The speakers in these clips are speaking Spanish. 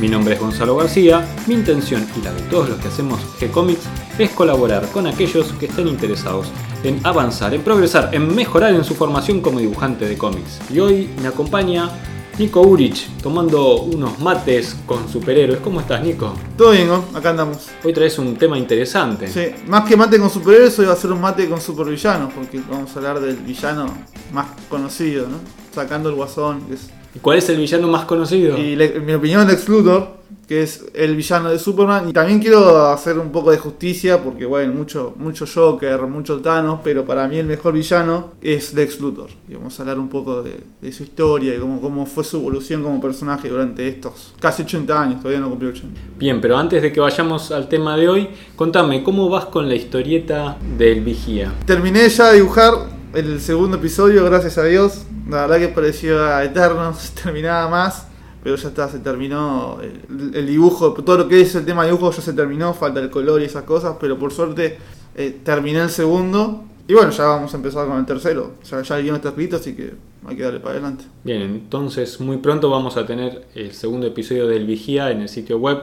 Mi nombre es Gonzalo García, mi intención y la de todos los que hacemos G-Comics es colaborar con aquellos que estén interesados en avanzar, en progresar, en mejorar en su formación como dibujante de cómics. Y hoy me acompaña Nico Urich tomando unos mates con superhéroes. ¿Cómo estás, Nico? Todo bien, ¿no? Acá andamos. Hoy traes un tema interesante. Sí, más que mate con superhéroes, hoy va a ser un mate con supervillanos, porque vamos a hablar del villano más conocido, ¿no? Sacando el guasón, que es- ¿Y ¿Cuál es el villano más conocido? Y le- en mi opinión, Lex Luthor, que es el villano de Superman. Y también quiero hacer un poco de justicia, porque, bueno, mucho, mucho Joker, mucho Thanos, pero para mí el mejor villano es Lex Luthor. Y vamos a hablar un poco de, de su historia y cómo, cómo fue su evolución como personaje durante estos casi 80 años, todavía no cumplió 80. Bien, pero antes de que vayamos al tema de hoy, contame, ¿cómo vas con la historieta del vigía? Terminé ya de dibujar el segundo episodio, gracias a Dios. La verdad que parecía eterno, se terminaba más. Pero ya está, se terminó el, dibujo, todo lo que es el tema de dibujo ya se terminó, falta el color y esas cosas, pero por suerte eh, terminé el segundo. Y bueno, ya vamos a empezar con el tercero. O sea, ya el guion está escrito, así que hay que darle para adelante. Bien, entonces muy pronto vamos a tener el segundo episodio del vigía en el sitio web.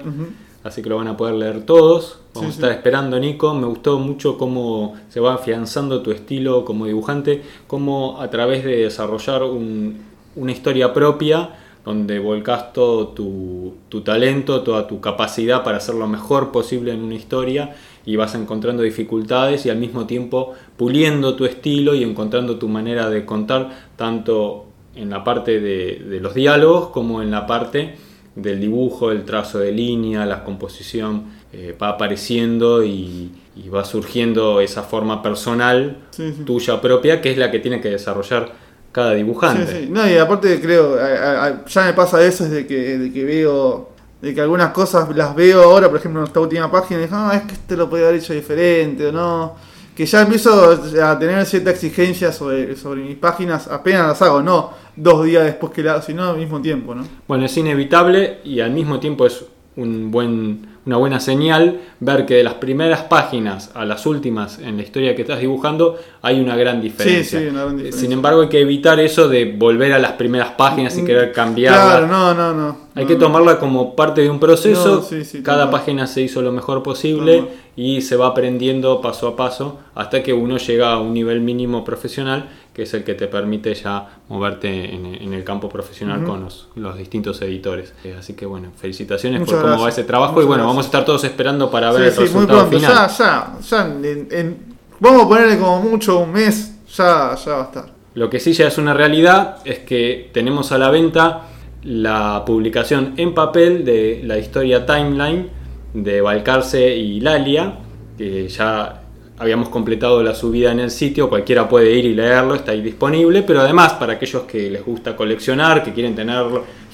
Así que lo van a poder leer todos. Vamos Sí, a estar sí. esperando, Nico. Me gustó mucho cómo se va afianzando tu estilo como dibujante, cómo a través de desarrollar un- una historia propia, donde volcas todo tu, tu talento, toda tu capacidad para hacer lo mejor posible en una historia y vas encontrando dificultades y al mismo tiempo puliendo tu estilo y encontrando tu manera de contar, tanto en la parte de, de los diálogos como en la parte del dibujo, el trazo de línea, la composición, eh, va apareciendo y, y va surgiendo esa forma personal Sí, sí. tuya propia, que es la que tiene que desarrollar cada dibujante. Sí. No, y aparte creo, a- a- a- ya me pasa eso desde que, de que veo, de que algunas cosas las veo ahora, por ejemplo en esta última página, y digo, ah, es que este lo podía haber hecho diferente o no. Que ya empiezo a tener cierta exigencia sobre, sobre mis páginas, apenas las hago, no dos días después que las hago, sino al mismo tiempo, ¿no? Bueno, es inevitable y al mismo tiempo es un buen, una buena señal ver que de las primeras páginas a las últimas en la historia que estás dibujando hay una gran diferencia. sí, una gran diferencia. Sin embargo, hay que evitar eso de volver a las primeras páginas y querer cambiarlas. Claro, no, no, no. Hay no, que no. tomarla como parte de un proceso. No, sí, sí, Cada página se hizo lo mejor posible y se va aprendiendo paso a paso hasta que uno llega a un nivel mínimo profesional, que es el que te permite ya moverte en, en el campo profesional con los, los distintos editores. Eh, Así que bueno, felicitaciones Muchas por cómo va ese trabajo y bueno, gracias. vamos a estar todos esperando para ver Sí, el sí, muy resultado pronto, final. ya, ya, ya, en- en- vamos a ponerle como mucho un mes, ya, ya va a estar. Lo que sí ya es una realidad es que tenemos a la venta la publicación en papel de la historia Timeline de Balcarce y Lalia, que ya habíamos completado la subida en el sitio, cualquiera puede ir y leerlo, está ahí disponible, pero además para aquellos que les gusta coleccionar, que quieren tener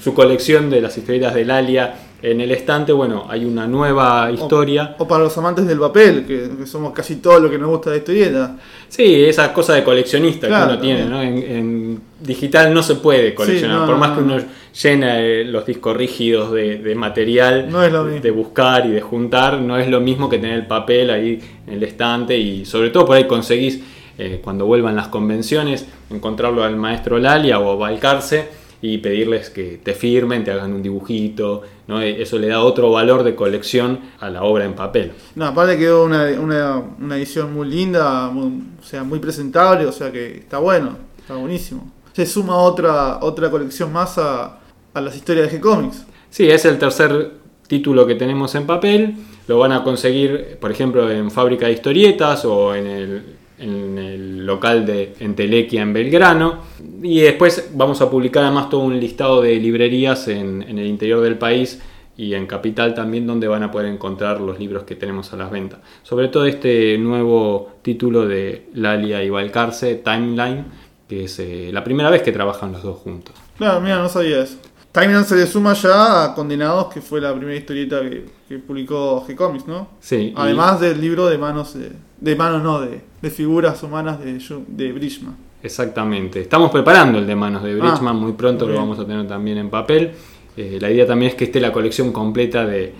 su colección de las historietas de Lalia en el estante, bueno, hay una nueva historia. O para los amantes del papel, que, que somos casi todo lo que nos gusta de historieta. Sí, esa cosa de coleccionista Claro, que uno tiene. ¿no? En, en digital no se puede coleccionar, Sí, no, por más que no. uno llena eh, los discos rígidos de, de material, No es lo mismo. de buscar y de juntar, no es lo mismo que tener el papel ahí en el estante y sobre todo por ahí conseguís, eh, cuando vuelvan las convenciones, encontrarlo al maestro Lalia o a Balcarce y pedirles que te firmen, te hagan un dibujito, ¿no? Eh, Eso le da otro valor de colección a la obra en papel. No, aparte quedó una, una, una edición muy linda, muy- o sea, muy presentable, o sea que está bueno, está buenísimo. Se suma otra, otra colección más a, a las historias de G-Comics. Sí, es el tercer título que tenemos en papel. Lo van a conseguir, por ejemplo, en Fábrica de Historietas o en el, en el local de Entelequia en Belgrano. Y después vamos a publicar además todo un listado de librerías en, en el interior del país y en Capital también donde van a poder encontrar los libros que tenemos a las ventas. Sobre todo este nuevo título de Lalia y Balcarce, Timeline, que es eh, la primera vez que trabajan los dos juntos. Claro, mira, no sabía eso. Timeline se le suma ya a Condenados, que fue la primera historieta que, que publicó G-Comics, ¿no? Sí. y- Además del libro de manos, de, de manos no, de, de figuras humanas de, de Bridgman. Exactamente. Estamos preparando el de manos de Bridgman, Ah, muy pronto lo vamos a tener también en papel. Eh, la idea también es que esté la colección completa de,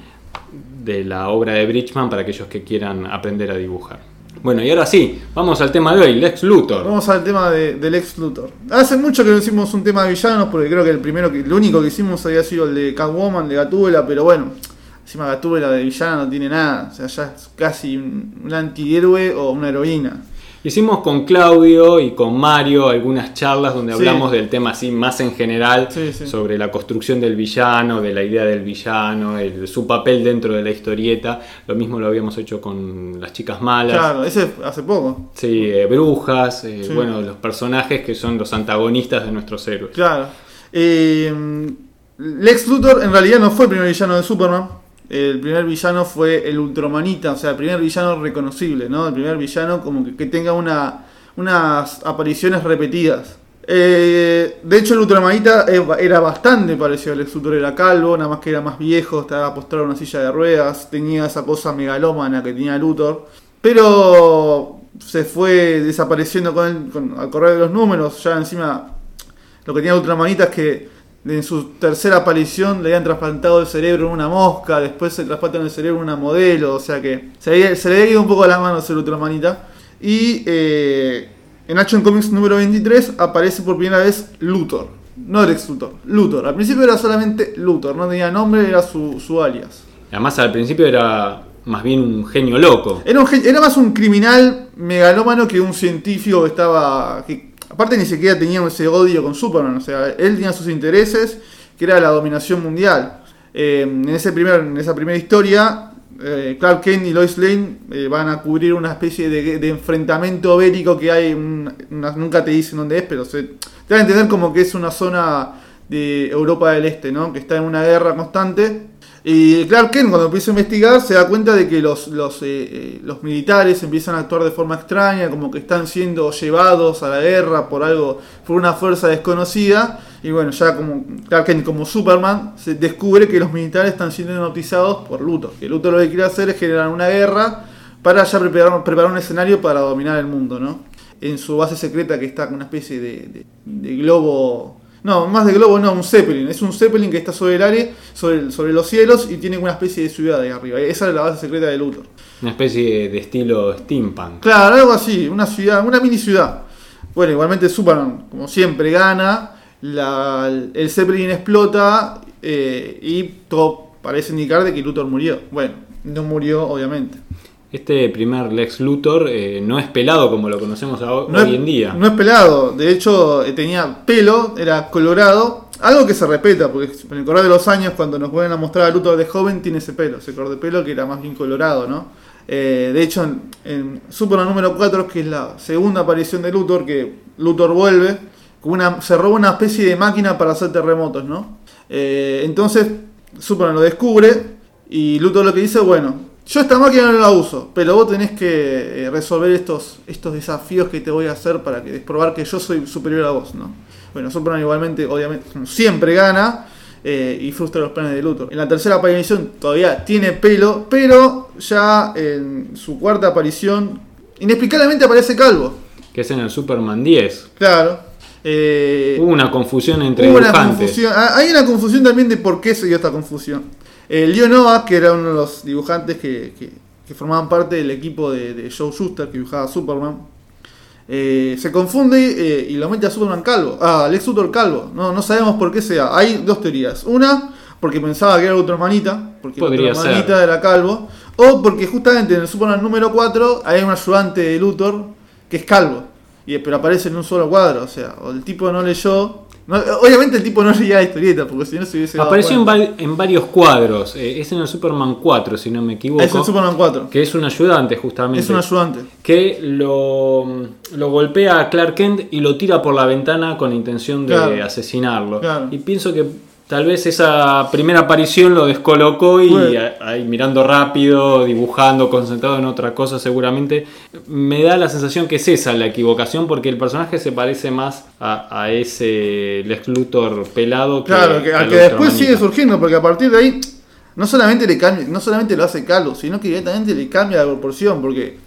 de la obra de Bridgman para aquellos que quieran aprender a dibujar. Bueno, y ahora sí, vamos al tema de hoy, Lex Luthor. Vamos al tema de, del ex Luthor. Hace mucho que no hicimos un tema de villanos, porque creo que el primero que, el único que hicimos había sido el de Catwoman, de Gatúbela, pero bueno, encima Gatúbela de villana no tiene nada. O sea, ya es casi un, un antihéroe o una heroína. Hicimos con Claudio y con Mario algunas charlas donde Sí. hablamos del tema así más en general Sí, sí. sobre la construcción del villano, de la idea del villano, el- su papel dentro de la historieta. Lo mismo lo habíamos hecho con las chicas malas. Claro, ese hace poco. Sí, eh, brujas, eh, bueno, los personajes que son los antagonistas de nuestros héroes. Claro. Eh, Lex Luthor en realidad no fue el primer villano de Superman. El primer villano fue el Ultramanita, o sea, el primer villano reconocible, ¿no? El primer villano como que, que tenga una, unas apariciones repetidas. Eh, de hecho, el Ultramanita eh, era bastante parecido al Lex Luthor, era calvo, nada más que era más viejo, estaba postrado en una silla de ruedas, tenía esa cosa megalómana que tenía Luthor. Pero se fue desapareciendo con, el- con- al correr de los números, ya encima lo que tenía Ultramanita es que en su tercera aparición le habían trasplantado el cerebro en una mosca, después se trasplantan el cerebro en una modelo, o sea que se, había- se le había ido un poco a las manos el Ultramanita. Y eh, en Action Comics número 23 aparece por primera vez Luthor, no Lex Luthor, Luthor. Al principio era solamente Luthor, no tenía nombre, era su, su alias. Además, al principio era más bien un genio loco. Era, un gen- era más un criminal megalómano que un científico que estaba. Que, aparte, ni siquiera tenía ese odio con Superman. O sea, él tenía sus intereses, que era la dominación mundial. Eh, en, ese primer, en esa primera historia, eh, Clark Kent y Lois Lane eh, van a cubrir una especie de, enfrentamiento bélico que hay. un- una- nunca te dicen dónde es, pero se, te dan a entender como que es una zona de Europa del Este, ¿no? Que está en una guerra constante. Y Clark Kent cuando empieza a investigar se da cuenta de que los, los, eh, eh, los militares empiezan a actuar de forma extraña, como que están siendo llevados a la guerra por algo, por una fuerza desconocida. Y bueno, ya como Clark Kent como Superman se descubre que los militares están siendo hipnotizados por Luthor. Que Luthor lo que quiere hacer es generar una guerra para ya preparar, preparar un escenario para dominar el mundo, ¿no? En su base secreta que está con una especie de, de- de globo no, más de globo no, un Zeppelin. Es un Zeppelin que está sobre el área, sobre, el- sobre los cielos y tiene una especie de ciudad ahí arriba. Esa es la base secreta de Luthor. Una especie de estilo steampunk. Claro, algo así, una ciudad, una mini ciudad. Bueno, igualmente Superman, como siempre, gana. la- el Zeppelin explota eh, y todo parece indicar de que Luthor murió. Bueno, no murió, obviamente. Este primer Lex Luthor eh, no es pelado como lo conocemos hoy No es, en día. No es pelado, de hecho eh, tenía pelo, era colorado, algo que se respeta, porque en el correr de los años cuando nos vuelven a mostrar a Luthor de joven tiene ese pelo, ese color de pelo que era más bien colorado, ¿no? Eh, de hecho en, en Superman número 4, que es la segunda aparición de Luthor, que Luthor vuelve, una, se roba una especie de máquina para hacer terremotos, ¿no? Eh, entonces Superman lo descubre y Luthor lo que dice, bueno, yo esta máquina no la uso, pero vos tenés que eh, resolver estos, estos desafíos que te voy a hacer para que probar que yo soy superior a vos, ¿no? Bueno, Superman igualmente, obviamente, siempre gana eh, y frustra los planes de Luthor. En la tercera aparición todavía tiene pelo, pero ya en su cuarta aparición, inexplicablemente aparece calvo. Que es en el Superman 10. Claro. Eh, Hubo una confusión entre Hubo una dibujantes. confusión. Ah, Hay una confusión también de por qué se dio esta confusión. Eh, Leo Novak, que era uno de los dibujantes que, que- que formaban parte del equipo de, de Joe Shuster, que dibujaba a Superman, eh, se confunde eh, y lo mete a Superman calvo. Ah, Lex Luthor calvo. No, no sabemos por qué sea. Hay dos teorías. Una, porque pensaba que era Ultramanita, porque Podría Ultramanita ser. era calvo. O porque justamente en el Superman número 4 hay un ayudante de Luthor que es calvo. Y, pero aparece en un solo cuadro. O sea, o el tipo no leyó. No- obviamente el tipo no leía la historieta, porque si no se hubiese Apareció en, cuenta. va- en varios cuadros. eh, es en el Superman 4, si no me equivoco. Es el Superman 4. Que es un ayudante, justamente. Es un ayudante. que lo, lo golpea a Clark Kent y lo tira por la ventana con intención de Claro. asesinarlo. Claro. Y pienso que Tal vez esa primera aparición lo descolocó y Bueno. ahí mirando rápido, dibujando, concentrado en otra cosa seguramente, me da la sensación que es esa la equivocación porque el personaje se parece más a, a ese Lex Luthor pelado que, Claro, que, al que después sigue surgiendo, porque a partir de ahí no solamente le cambia, no solamente lo hace calvo, sino que directamente le cambia la proporción, porque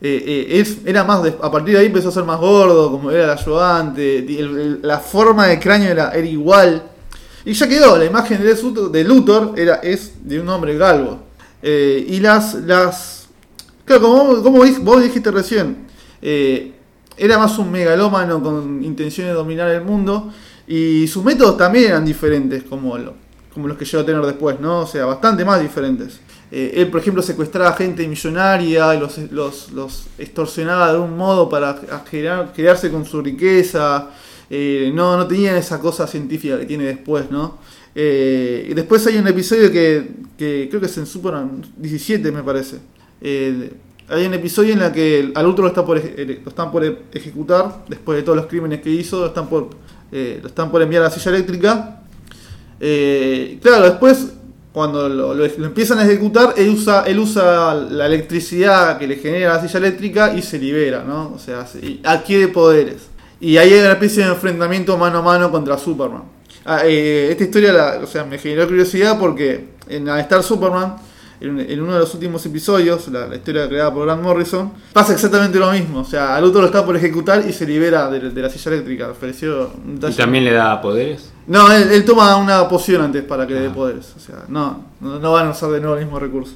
eh, eh, es, era más de- a partir de ahí empezó a ser más gordo, como era el ayudante, el- el- la forma de cráneo era, era igual. Y ya quedó, la imagen de, de Luthor era, es de un hombre galgo. Eh, y las, las. Claro, como, como vos dijiste recién, eh, era más un megalómano con intención de dominar el mundo. Y sus métodos también eran diferentes, como, lo- como los que llegó a tener después, ¿no? O sea, bastante más diferentes. Eh, él, por ejemplo, secuestraba gente millonaria, los, los, los extorsionaba de un modo para quedar- quedarse con su riqueza. Eh, no, no tenían esa cosa científica que tiene después, ¿no? Eh, y después hay un episodio que, que creo que es en Superman 17, me parece. Eh, hay un episodio en el que al otro lo, está por, lo están por ejecutar, después de todos los crímenes que hizo, lo están por, eh, lo están por enviar a la silla eléctrica. Claro, después, cuando lo, empiezan a ejecutar, él usa, él usa la electricidad que le genera la silla eléctrica y se libera, ¿no? O sea, se- adquiere poderes. Y ahí hay una especie de enfrentamiento mano a mano contra Superman. Ah, eh, esta historia la- o sea, me generó curiosidad porque en Star Superman, en, en uno de los últimos episodios, la, la historia creada por Grant Morrison, pasa exactamente lo mismo. O sea, al otro lo está por ejecutar y se libera de, de la silla eléctrica. Me pareció un ¿Y también le da poderes? No, él, él toma una poción antes para que le dé Ah. poderes. O sea, no, no, no van a usar de nuevo el mismo recurso.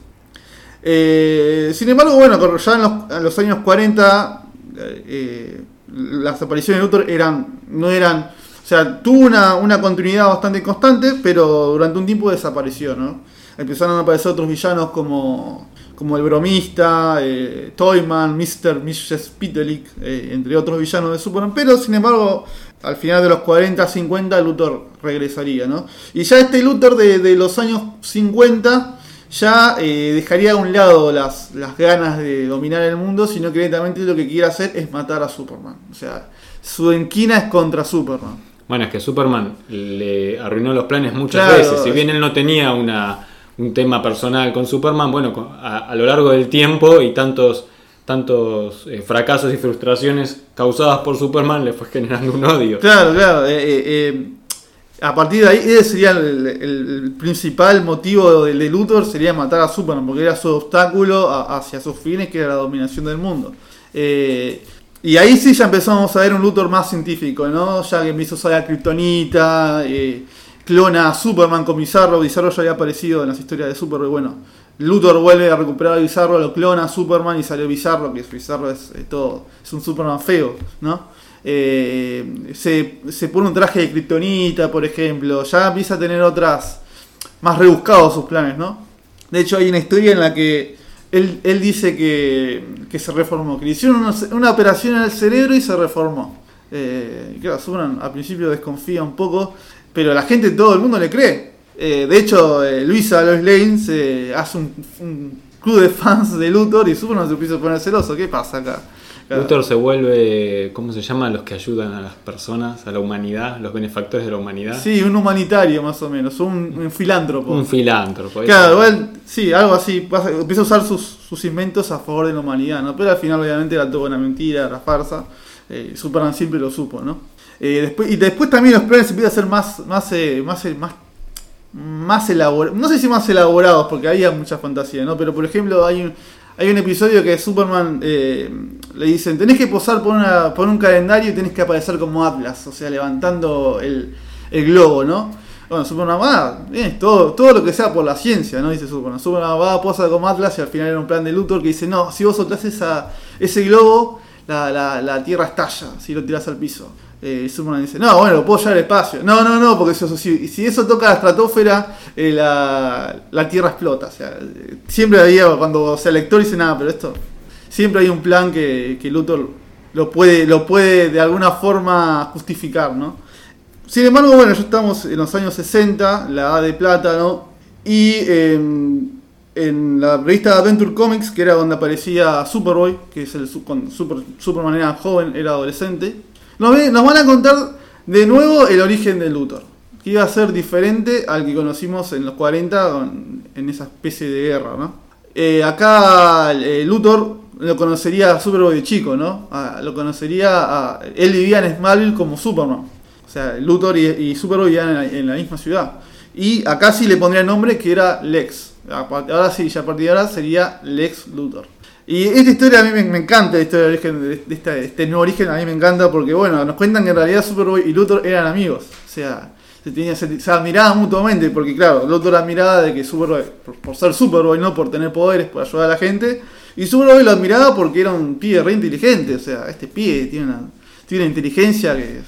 Eh, sin embargo, bueno, ya en los, en los años 40, eh, eh, las apariciones de Luthor eran, no eran, o sea, tuvo una, una continuidad bastante constante, pero durante un tiempo desapareció, ¿no? Empezaron a aparecer otros villanos como, como el bromista, eh, Toyman, Mr. Mrs. Pitelick, eh, entre otros villanos de Superman, pero sin embargo, al final de los 40, 50, Luthor regresaría, ¿no? Y ya este Luthor de, de los años 50 ya eh, dejaría a un lado las, las ganas de dominar el mundo, sino que directamente lo que quiere hacer es matar a Superman. O sea, su enquina es contra Superman. Bueno, es que Superman le arruinó los planes muchas Claro, veces. Si bien él no tenía una, un tema personal con Superman, bueno, a, a lo largo del tiempo y tantos, tantos eh, fracasos y frustraciones causadas por Superman le fue generando un odio. Claro, claro. eh, eh, a partir de ahí, ese sería el, principal motivo de, Luthor, sería matar a Superman, porque era su obstáculo a- hacia sus fines, que era la dominación del mundo. Eh, y ahí sí ya empezamos a ver un Luthor más científico, ¿no? Ya que empieza a usar la Kryptonita, eh, clona a Superman con Bizarro, Bizarro ya había aparecido en las historias de Superman, bueno, Luthor vuelve a recuperar a Bizarro, lo clona a Superman y salió Bizarro, que Bizarro es, todo, es un Superman feo, ¿no? Eh, se, se pone un traje de kriptonita, por ejemplo, ya empieza a tener otras, más rebuscados sus planes, ¿no? De hecho hay una historia en la que él, él dice que, que se reformó, que le hicieron una, una operación en el cerebro y se reformó. Eh, claro, Superman al principio desconfía un poco, pero la gente, todo el mundo le cree. Eh, de hecho, eh, Luisa Lois Lane se hace un, un club de fans de Luthor y Superman se empieza a poner celoso. ¿Qué pasa acá? Claro. Luthor se vuelve, ¿cómo se llama? Los que ayudan a las personas, a la humanidad, los benefactores de la humanidad. Sí, un humanitario más o menos, un, un filántropo. Un filántropo. Claro, igual, sí, algo así. empieza a usar sus, sus inventos a favor de la humanidad, ¿no? Pero al final, obviamente, era todo una mentira, era farsa. Eh, Superman siempre lo supo, ¿no? Eh, después, y después también los planes empiezan a ser más, más, eh, más, eh, más, más elaborados. No sé si más elaborados, porque había mucha fantasía, ¿no? Pero por ejemplo, hay un, hay un episodio que Superman eh, le dicen: Tenés que posar por, una, por un calendario y tenés que aparecer como Atlas, o sea, levantando el, globo, ¿no? Bueno, Superman va, bien, todo, todo lo que sea por la ciencia, ¿no? Dice Superman. Superman va, posa como Atlas y al final era un plan de Luthor que dice: No, si vos soltás esa, ese globo, la, la, la Tierra estalla si lo tirás al piso. Eh, Superman dice, no, bueno, lo puedo llevar al espacio. No, no, no, porque si, si, eso toca la estratosfera, eh, la, la Tierra explota. Siempre había, cuando o sea, lector dice, nada, pero esto, siempre hay un plan que, que Luthor lo puede, lo puede de alguna forma justificar, ¿no? Sin embargo, bueno, ya estamos en los años 60, la edad de plata, ¿no? Y eh, en la revista Adventure Comics, que era donde aparecía Superboy, que es el cuando Super, Superman era joven, era adolescente, nos, van a contar de nuevo el origen de Luthor. que iba a ser diferente al que conocimos en los 40 en esa especie de guerra, ¿no? Eh, acá eh, Luthor lo conocería a Superboy de chico, ¿no? lo conocería Él vivía en Smallville como Superman. O sea, Luthor y, Superboy vivían en la, misma ciudad. Y acá sí le pondría el nombre que era Lex. Ahora sí, ya a partir de ahora sería Lex Luthor. Y esta historia a mí me, encanta, esta historia de, origen, de, este nuevo origen a mí me encanta porque, bueno, nos cuentan que en realidad Superboy y Luthor eran amigos. O sea, se, tenía, se, admiraban mutuamente porque, claro, Luthor admiraba de que Superboy, por, ser Superboy, no por tener poderes, por ayudar a la gente, y Superboy lo admiraba porque era un pibe re inteligente. O sea, este pibe tiene una, tiene una inteligencia que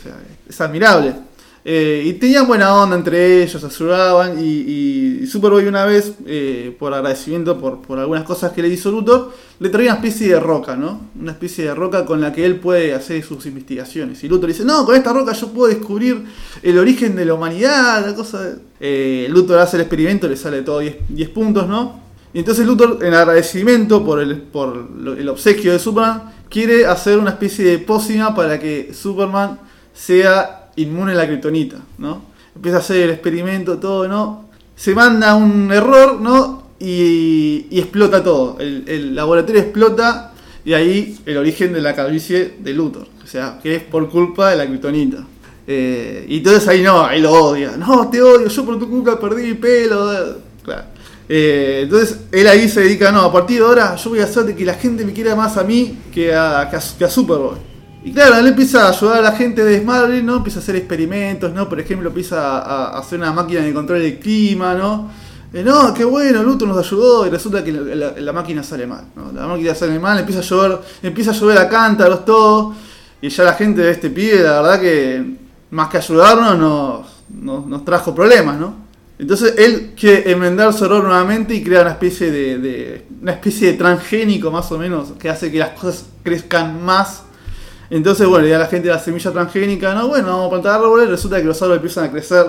es admirable. Eh, y tenían buena onda entre ellos, ayudaban. Y, y Superboy una vez, eh, por agradecimiento por, algunas cosas que le hizo Luthor, le traía una especie de roca, ¿no? Una especie de roca con la que él puede hacer sus investigaciones. Y Luthor dice, no, con esta roca yo puedo descubrir el origen de la humanidad, la cosa... Eh, Luthor hace el experimento, le sale todo 10, puntos, ¿no? Y entonces Luthor, en agradecimiento por el, por el obsequio de Superman, quiere hacer una especie de pócima para que Superman sea inmune a la kriptonita, ¿no? Empieza a hacer el experimento, todo, ¿no? Se manda un error, ¿no? Y, explota todo. El, laboratorio explota y ahí el origen de la calvicie de Luthor. O sea, que es por culpa de la kriptonita. Eh, y entonces ahí no, ahí lo odia. No, te odio, yo por tu culpa perdí mi pelo. Claro. Eh, entonces él ahí se dedica, no, a partir de ahora yo voy a hacer de que la gente me quiera más a mí que a, que a Superboy. Y claro, él empieza a ayudar a la gente de Smallville, ¿no? Empieza a hacer experimentos, ¿no? Por ejemplo, empieza a, hacer una máquina de control del clima, ¿no? Eh, no, qué bueno, Luthor nos ayudó y resulta que la, máquina sale mal, ¿no? La máquina sale mal, empieza a llover, empieza a llover a cántaros, todo. Y ya la gente de este pibe, la verdad que más que ayudarnos, nos, trajo problemas, ¿no? Entonces él quiere enmendar su error nuevamente y crea una especie de, una especie de transgénico más o menos que hace que las cosas crezcan más entonces, bueno, ya la gente de la semilla transgénica, no, bueno, vamos a plantar árboles, resulta que los árboles empiezan a crecer,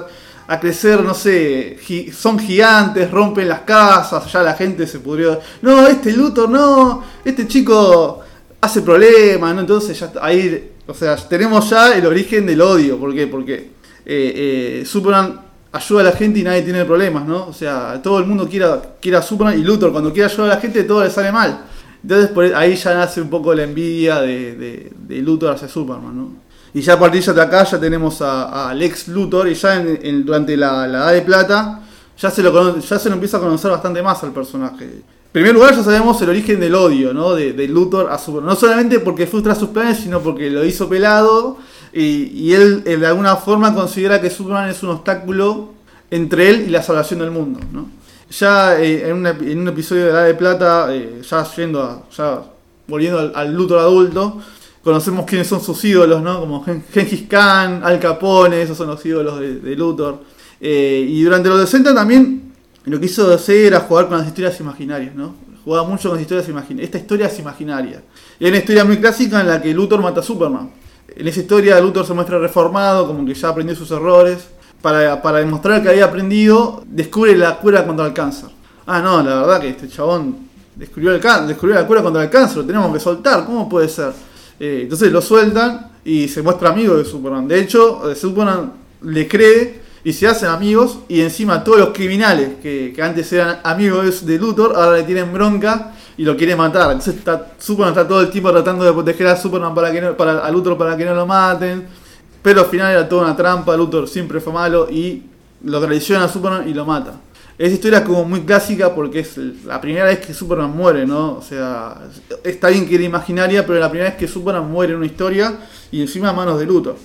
a crecer, no sé, son gigantes, rompen las casas, ya la gente se pudrió. No, este Luthor, no, este chico hace problemas, ¿no? Entonces ya ahí, o sea, tenemos ya el origen del odio, ¿por qué? Porque eh, eh, Superman ayuda a la gente y nadie tiene problemas, ¿no? O sea, todo el mundo quiere, quiere a Superman y Luthor cuando quiere ayudar a la gente todo le sale mal. Entonces por ahí ya nace un poco la envidia de, de, Luthor hacia Superman, ¿no? Y ya a partir de acá ya tenemos a, Lex Luthor y ya en, durante la, Edad de Plata ya se, lo ya se lo empieza a conocer bastante más al personaje. En primer lugar ya sabemos el origen del odio, ¿no? De, Luthor a Superman. No solamente porque frustra sus planes, sino porque lo hizo pelado y él de alguna forma considera que Superman es un obstáculo entre él y la salvación del mundo, ¿no? Ya eh, en, un episodio de La de Plata, eh, ya yendo a, ya volviendo al, Luthor adulto, conocemos quiénes son sus ídolos, ¿no? Como Gengis Khan, Al Capone, esos son los ídolos de, Luthor. Eh, y durante los 60 también lo que hizo hacer era jugar con las historias imaginarias, ¿no? Jugaba mucho con las historias imaginarias. Esta historia es imaginaria. Y hay una historia muy clásica en la que Luthor mata a Superman. En esa historia Luthor se muestra reformado, como que ya aprendió sus errores para, demostrar que había aprendido, descubre la cura contra el cáncer. Ah, no, la verdad que este chabón descubrió, el descubrió la cura contra el cáncer, lo tenemos que soltar, ¿cómo puede ser? Eh, entonces lo sueltan y se muestra amigo de Superman. De hecho, Superman le cree y se hacen amigos y encima todos los criminales que, antes eran amigos de Luthor ahora le tienen bronca y lo quieren matar. Entonces está, Superman está todo el tiempo tratando de proteger a Superman para que no, para, a Luthor para que no lo maten. Pero al final era toda una trampa, Luthor siempre fue malo y lo traiciona a Superman y lo mata. Esa historia es como muy clásica porque es la primera vez que Superman muere, ¿no? O sea, está bien que era imaginaria, pero la primera vez que Superman muere en una historia y encima a manos de Luthor.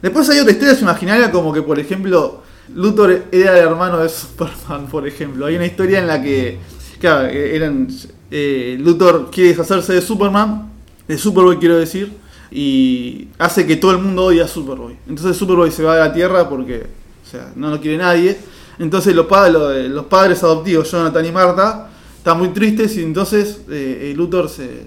Después hay otras historias imaginarias como que, por ejemplo, Luthor era el hermano de Superman, por ejemplo. Hay una historia en la que, claro, eran, eh, Luthor quiere deshacerse de Superman, de Superboy quiero decir, y hace que todo el mundo odie a Superboy. Entonces Superboy se va de la Tierra porque o sea, no lo quiere nadie. Entonces los, padres, los adoptivos, Jonathan y Marta, están muy tristes y entonces eh, Luthor se,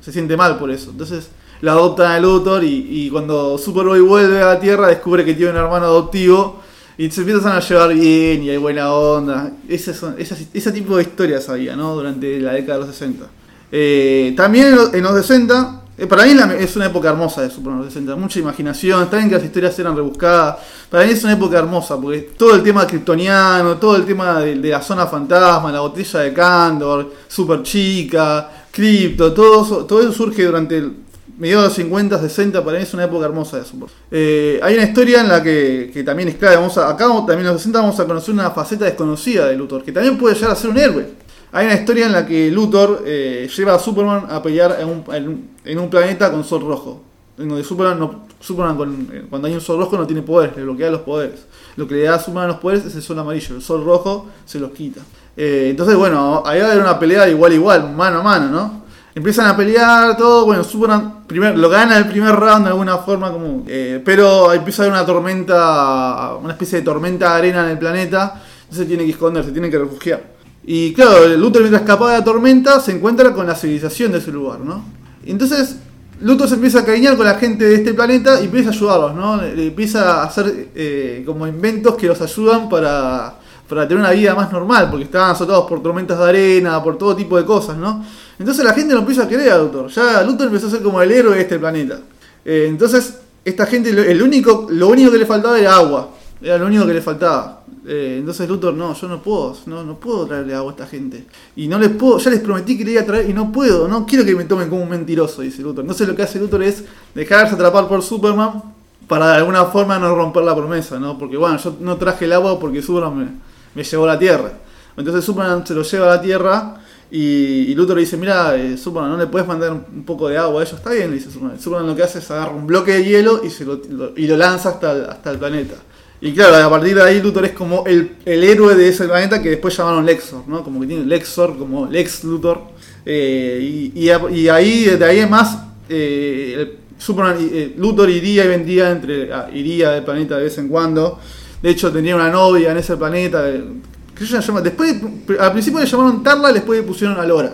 se, siente mal por eso. Entonces la adoptan a Luthor y, cuando Superboy vuelve a la Tierra descubre que tiene un hermano adoptivo y se empiezan a llevar bien y hay buena onda. Ese, son, ese, tipo de historias había ¿no? durante la década de los 60. Eh, también en los 60 Eh, para mí es una época hermosa de los 60, mucha imaginación, está que las historias eran rebuscadas, para mí es una época hermosa, porque todo el tema kryptoniano, todo el tema de, la zona fantasma, la botella de Candor, Super Chica, Crypto, todo eso, todo eso surge durante el mediados de los 50, 60, para mí es una época hermosa de Superman. Eh, hay una historia en la que, que también es clave, vamos a, acá también en los 60 vamos a conocer una faceta desconocida de Luthor, que también puede llegar a ser un héroe. Hay una historia en la que Luthor eh, lleva a Superman a pelear en un, en un- planeta con sol rojo. En donde Superman, no, Superman con- eh, cuando hay un sol rojo no tiene poderes, le bloquea los poderes. Lo que le da a Superman los poderes es el sol amarillo, el sol rojo se los quita. Eh, entonces, bueno, ahí va a haber una pelea de igual a igual, mano a mano, ¿no? Empiezan a pelear, todo, bueno, Superman primer, lo gana el primer round de alguna forma, como, eh, pero empieza a haber una tormenta, una especie de tormenta de arena en el planeta, entonces tiene que esconderse, tiene que refugiar. Y claro, Luthor mientras escapaba de la tormenta se encuentra con la civilización de ese lugar, ¿no? Entonces Luthor se empieza a cariñar con la gente de este planeta y empieza a ayudarlos, ¿no? Le, empieza a hacer eh, como inventos que los ayudan para, para tener una vida más normal, porque estaban azotados por tormentas de arena, por todo tipo de cosas, ¿no? Entonces la gente lo empieza a querer a Luthor. Ya Luthor empezó a ser como el héroe de este planeta. Eh, entonces, esta gente, el único, lo único que le faltaba era agua. Era lo único que le faltaba. Eh, entonces Luthor, no, yo no puedo, no, no puedo traerle agua a esta gente. Y no les puedo, ya les prometí que le iba a traer y no puedo, no quiero que me tomen como un mentiroso, dice Luthor. Entonces lo que hace Luthor es dejarse atrapar por Superman para de alguna forma no romper la promesa, ¿no? Porque bueno, yo no traje el agua porque Superman me, llevó a la Tierra. Entonces Superman se lo lleva a la Tierra y, y Luthor le dice, mira, eh, Superman, ¿no le puedes mandar un, poco de agua a ellos? Está bien, le dice Superman. Superman lo que hace es agarrar un bloque de hielo y, se lo, lo- y lo lanza hasta hasta el planeta. Y claro, a partir de ahí Luthor es como el, el héroe de ese planeta que después llamaron Lexor, ¿no? Como que tiene Lexor, como Lex Luthor. Eh, y, y, y ahí, de ahí en más, eh, el eh, Luthor iría y vendría entre, ah, iría del planeta de vez en cuando. De hecho, tenía una novia en ese planeta. después, al principio le llamaron Tarla, después le pusieron Alora.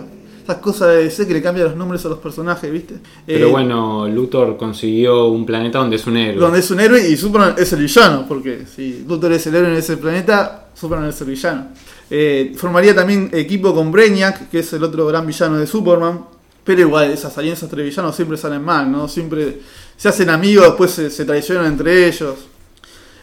Esas cosas de DC que le cambian los nombres a los personajes, ¿viste? Pero Eh, bueno, Luthor consiguió un planeta donde es un héroe. donde es un héroe y Superman es el villano, porque si Luthor es el héroe en ese planeta, Superman es el villano. Eh, formaría también equipo con Brainiac, que es el otro gran villano de Superman, pero igual esas alianzas entre villanos siempre salen mal, ¿no? Siempre se hacen amigos, después se, se traicionan entre ellos.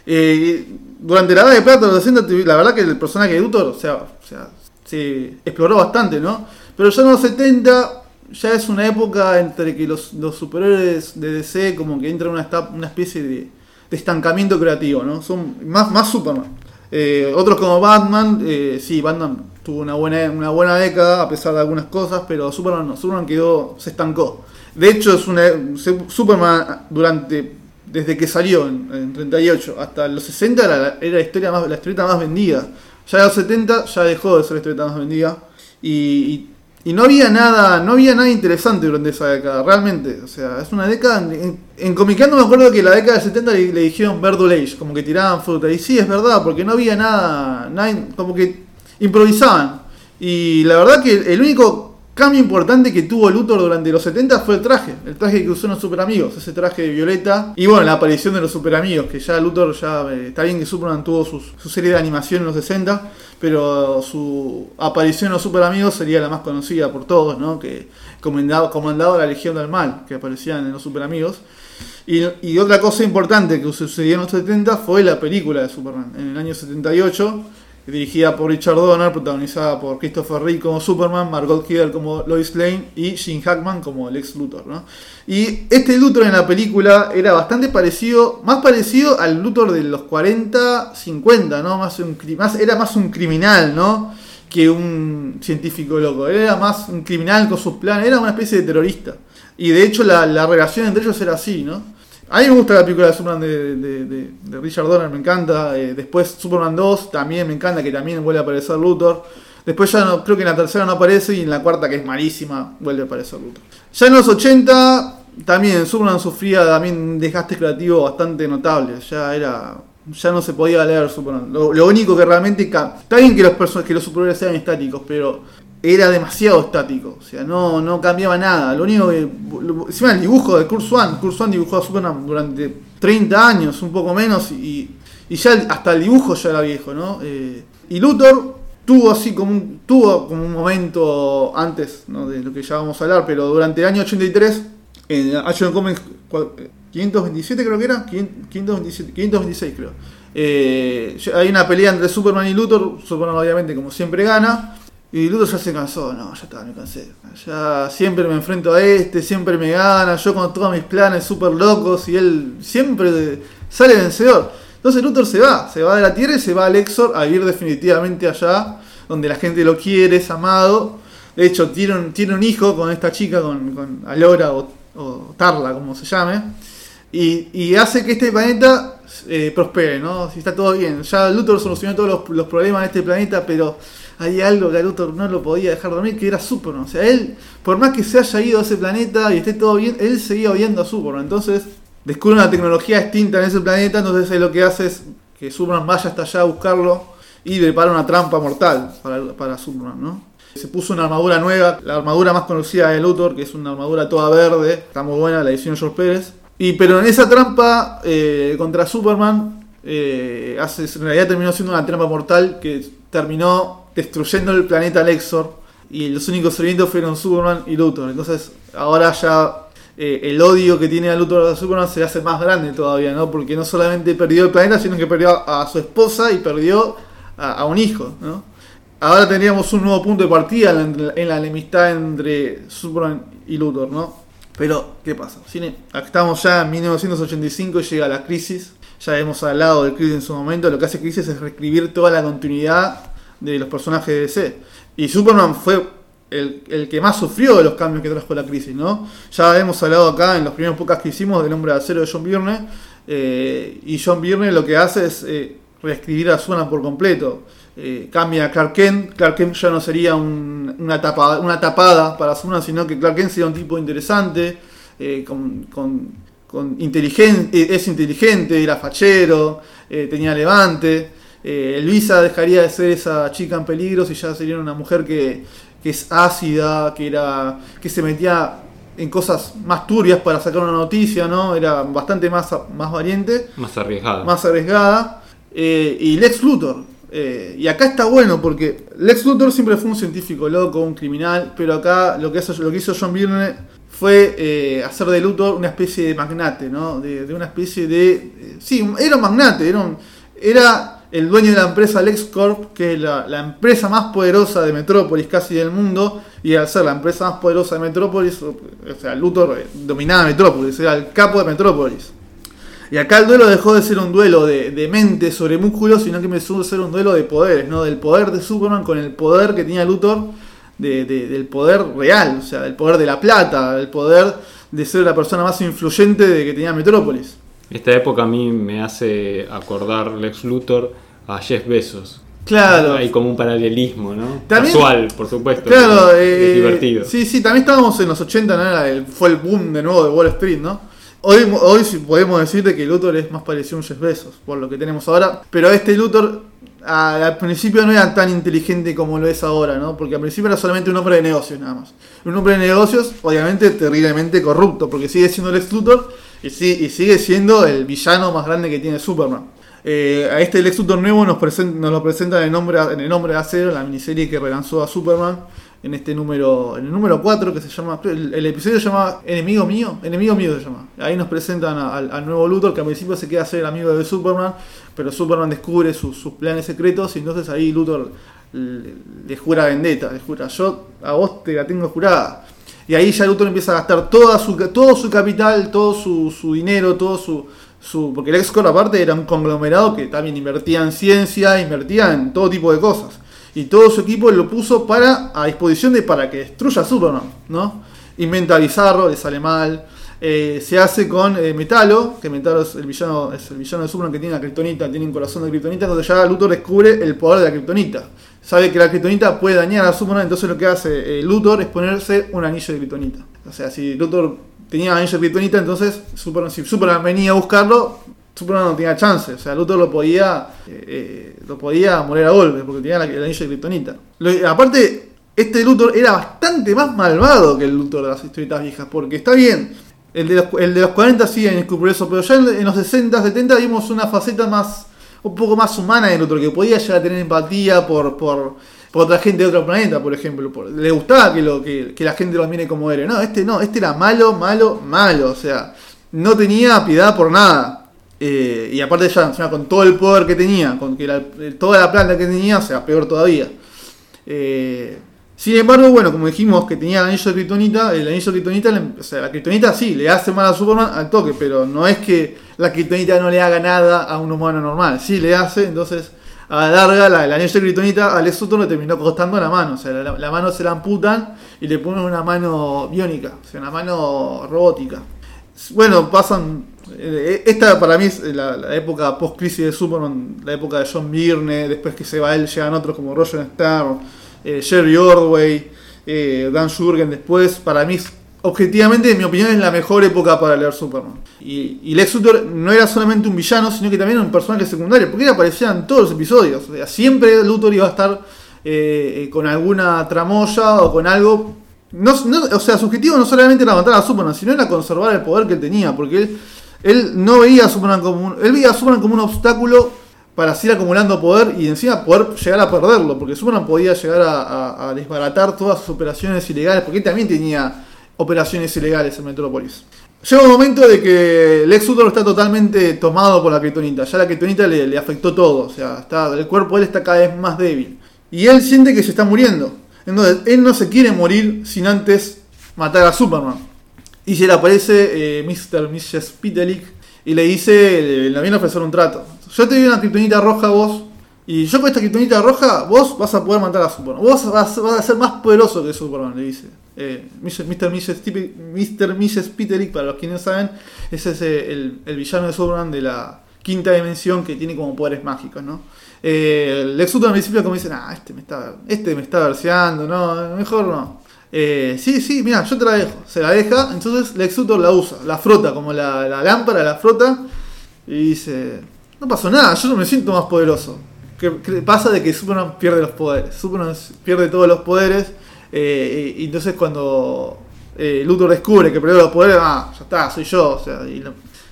Eh, durante la edad de plata de los 60, tuvi- la verdad que el personaje de Luthor, o sea, o sea, se exploró bastante, ¿no? Pero ya en los 70 ya es una época entre que los, los superhéroes de DC como que entran en una, una especie de, estancamiento creativo, ¿no? Son más, más Superman. Eh, otros como Batman, eh, sí, Batman tuvo una buena, una buena década a pesar de algunas cosas, pero Superman no, Superman quedó, se estancó. De hecho, es una, Superman durante, desde que salió en, en 38 hasta los 60 era, era la historia más, la historieta más vendida. Ya en los 70 ya dejó de ser la historieta más vendida. Y- y no había nada, no había nada interesante durante esa década, realmente. O sea, es una década. En, en Comicando me acuerdo que la década del 70 le, le dijeron Verdule Age, como que tiraban fruta. Y sí, es verdad, porque no había nada, nada como que improvisaban. Y la verdad que el único cambio importante que tuvo Luthor durante los 70 fue el traje. El traje que usó en los Super Amigos, ese traje de violeta. Y bueno, la aparición de los Super Amigos, que ya Luthor ya. eh, está bien que Superman tuvo sus- su serie de animación en los 60, pero su aparición en los Super Amigos sería la más conocida por todos, ¿no? Que comandaba, comandaba la Legión del Mal, que aparecían en los Super Amigos. Y, otra cosa importante que sucedió en los 70 fue la película de Superman, en el año 78, dirigida por Richard Donner, protagonizada por Christopher Reeve como Superman, Margot Kidder como Lois Lane y Gene Hackman como Lex Luthor. ¿no? Y este Luthor en la película era bastante parecido, más parecido al Luthor de los 40, 50, ¿no? Era más un criminal, ¿no? que un científico loco. Era más un criminal con sus planes, era una especie de terrorista. Y de hecho la, la relación entre ellos era así, ¿no? A mí me gusta la película de Superman de, de- Richard Donner, me encanta. Eh, después Superman 2 también me encanta, que también vuelve a aparecer Luthor. Después ya no, creo que en la tercera no aparece y en la cuarta, que es malísima, vuelve a aparecer Luthor. Ya en los 80 también Superman sufría también un desgaste creativo bastante notable. Ya era ya no se podía leer Superman. Lo, único que realmente... Está bien que los, que los superhéroes sean estáticos, pero era demasiado estático. O sea, no, no cambiaba nada. Lo único que... encima el dibujo de Kurt Swan. Kurt Swan dibujó a Superman durante 30 años, un poco menos, y, y ya hasta el dibujo ya era viejo, ¿no? Eh, y Luthor tuvo así como un, tuvo como un momento antes de lo que ya vamos a hablar, pero durante el año 83 En Action Comics 527 creo que era, 527, 526 creo. Eh, hay una pelea entre Superman y Luthor, Superman obviamente como siempre gana, y Luthor ya se cansó, no, ya está, me cansé. Ya siempre me enfrento a este, siempre me gana, yo con todos mis planes súper locos y él siempre sale vencedor. Entonces Luthor se va, se va de la Tierra y se va al Exor a vivir definitivamente allá, donde la gente lo quiere, es amado. De hecho, tiene un, tiene un hijo con esta chica, con, con Alora o Tarla, como se llame. Y, hace que este planeta eh, prospere, ¿no? Si está todo bien. Ya Luthor solucionó todos los, problemas de este planeta, pero hay algo que a Luthor no lo podía dejar dormir, que era Superman. O sea, él, por más que se haya ido a ese planeta y esté todo bien, él seguía oyendo a Superman. Entonces, descubre una tecnología extinta en ese planeta, entonces lo que hace es que Superman vaya hasta allá a buscarlo y prepara una trampa mortal para, para ¿no? Se puso una armadura nueva, la armadura más conocida de Luthor, que es una armadura toda verde, está muy buena, la edición George Pérez. Y, pero en esa trampa eh, contra Superman, eh, hace, en realidad terminó siendo una trampa mortal que terminó destruyendo el planeta Lexor. Y los únicos sobrevivientes fueron Superman y Luthor. Entonces, ahora ya eh, el odio que tiene a Luthor a Superman se hace más grande todavía, ¿no? Porque no solamente perdió el planeta, sino que perdió a, su esposa y perdió a, un hijo, ¿no? Ahora tendríamos un nuevo punto de partida en, en la enemistad entre Superman y Luthor, ¿no? Pero, ¿qué pasa? estamos ya en 1985 y llega la crisis. Ya hemos hablado de crisis en su momento. Lo que hace crisis es reescribir toda la continuidad de los personajes de DC. Y Superman fue el, que más sufrió de los cambios que trajo la crisis, ¿no? Ya hemos hablado acá en los primeros pocas que hicimos del hombre de acero de John Byrne. Eh, y John Byrne lo que hace es eh, reescribir a Superman por completo. Eh, cambia a Clark Kent. Clark Kent ya no sería una, tapada, una tapada para Superman, sino que Clark Kent sería un tipo interesante, eh, con, con, inteligente, eh, es inteligente, era fachero, tenía levante. Elvisa dejaría de ser esa chica en peligro y ya sería una mujer que, que es ácida, que, era, que se metía en cosas más turbias para sacar una noticia, ¿no? Era bastante más, más valiente. Más arriesgada. Más arriesgada. Y Lex Luthor, eh, y acá está bueno porque Lex Luthor siempre fue un científico loco, un criminal, pero acá lo que hizo, lo que hizo John Byrne fue eh, hacer de Luthor una especie de magnate, ¿no? De, una especie de... Eh, sí, era un magnate, era, era el dueño de la empresa LexCorp, que es la, la, empresa más poderosa de Metrópolis casi del mundo, y al ser la empresa más poderosa de Metrópolis, o sea, Luthor dominaba Metrópolis, era el capo de Metrópolis. Y acá el duelo dejó de ser un duelo de, mente sobre músculos, sino que empezó a ser un duelo de poderes, ¿no? Del poder de Superman con el poder que tenía Luthor, del poder real, o sea, del poder de la plata, del poder de ser la persona más influyente de que tenía Metrópolis. Esta época a mí me hace acordar Lex Luthor a Jeff Bezos. Claro. Hay como un paralelismo, ¿no? Casual, por supuesto. Claro, es divertido. Eh, sí, sí, también estábamos en los 80, ¿no? fue el boom de nuevo de Wall Street, ¿no? Hoy, hoy podemos decir que Luthor es más parecido a un Jeff Bezos, por lo que tenemos ahora. Pero este Luthor al principio no era tan inteligente como lo es ahora, ¿no? Porque al principio era solamente un hombre de negocios nada más. Un hombre de negocios, obviamente, terriblemente corrupto, porque sigue siendo el ex Luthor y, sigue siendo el villano más grande que tiene Superman. Eh, a este Lex Luthor nuevo nos, nos lo presenta en el, nombre, en el nombre de acero, la miniserie que relanzó a Superman en este número, en el número 4 que se llama, el, episodio se llama Enemigo Mío, Enemigo Mío se llama. Ahí nos presentan al, nuevo Luthor que al principio se queda ser amigo de Superman, pero Superman descubre sus, planes secretos y entonces ahí Luthor le, jura vendetta, le jura, yo a vos te la tengo jurada. Y ahí ya Luthor empieza a gastar toda su, todo su capital, todo su, dinero, todo su, su... Porque el X-Corp aparte era un conglomerado que también invertía en ciencia, invertía en todo tipo de cosas y todo su equipo lo puso para a disposición de para que destruya a Superman, ¿no? Inventa Bizarro, le sale mal. Eh, se hace con eh, Metalo, que Metalo es el villano, es el villano de Superman que tiene la kriptonita, tiene un corazón de kriptonita, entonces ya Luthor descubre el poder de la kriptonita. Sabe que la kriptonita puede dañar a Superman, entonces lo que hace eh, Luthor es ponerse un anillo de kriptonita. O sea, si Luthor tenía anillo de kriptonita, entonces Superman, si Superman venía a buscarlo, Superman no tenía chance. O sea, Luthor lo podía, eh, eh, lo podía morir a golpes porque tenía el anillo de Kryptonita. aparte, este Luthor era bastante más malvado que el Luthor de las historietas viejas. Porque está bien, el de los, el de los 40 sí en eso, pero ya en, los 60, 70 vimos una faceta más, un poco más humana de Luthor, que podía llegar a tener empatía por, por, otra gente de otro planeta, por ejemplo. Le gustaba que, lo, que, que la gente lo mire como héroe. No, este no, este era malo, malo, malo. O sea, no tenía piedad por nada. Eh, y aparte ya encima con todo el poder que tenía, con que la- toda la planta que tenía, o sea, peor todavía. Eh, sin embargo, bueno, como dijimos que tenía el anillo de Kryptonita, el anillo de Kryptonita, o sea, la Kryptonita sí, le hace mal a Superman al toque, pero no es que la Kryptonita no le haga nada a un humano normal, sí le hace, entonces a la larga la, anillo de Kryptonita a Lex Luthor le terminó costando la mano, o sea, la, mano se la amputan y le ponen una mano biónica, o sea, una mano robótica. Bueno, pasan. eh, Esta para mí es la, la época post-crisis de Superman, la época de John Byrne, después que se va él, llegan otros como Roger Starr, eh, Jerry Ordway, eh, Dan Jurgen después. Para mí, es- objetivamente, en mi opinión, es la mejor época para leer Superman. Y, Lex Luthor no era solamente un villano, sino que también un personaje secundario, porque él aparecía en todos los episodios. O sea, siempre Luthor iba a estar eh, eh, con alguna tramoya o con algo o sea, su objetivo no solamente era matar a Superman, sino era conservar el poder que él tenía, porque él, él no veía a Superman como un, él veía a Superman como un obstáculo para seguir acumulando poder y encima poder llegar a perderlo, porque Superman podía llegar a- a desbaratar todas sus operaciones ilegales, porque él también tenía operaciones ilegales en Metrópolis. Llega un momento de que Lex Luthor está totalmente tomado por la Kryptonita, ya la Kryptonita le, afectó todo, o sea, está, el cuerpo de él está cada vez más débil. Y él siente que se está muriendo. Entonces, él no se quiere morir sin antes matar a Superman. Y se le aparece eh, Mr. Mrs. Pitelic y le dice, le, viene a ofrecer un trato. Yo te doy una kriptonita roja a vos, y yo con esta kriptonita roja, vos vas a poder matar a Superman. Vos vas, vas a ser más poderoso que Superman, le dice. Mr. Mrs. Mr. Mrs. Pitelic, para los que no saben, ese es eh, el, el villano de Superman de la quinta dimensión que tiene como poderes mágicos, ¿no? Eh, Lex Luthor al principio como dice, ah, este me está, este me está verseando, no, mejor no. Eh, sí, sí, mira, yo te la dejo. Se la deja, entonces Lex Luthor la usa, la frota, como la, lámpara, la frota, y dice, no pasó nada, yo no me siento más poderoso. ¿Qué, qué pasa de que Superman pierde los poderes? Superman pierde todos los poderes, eh, y, entonces cuando eh, Luthor descubre que perdió los poderes, ah, ya está, soy yo.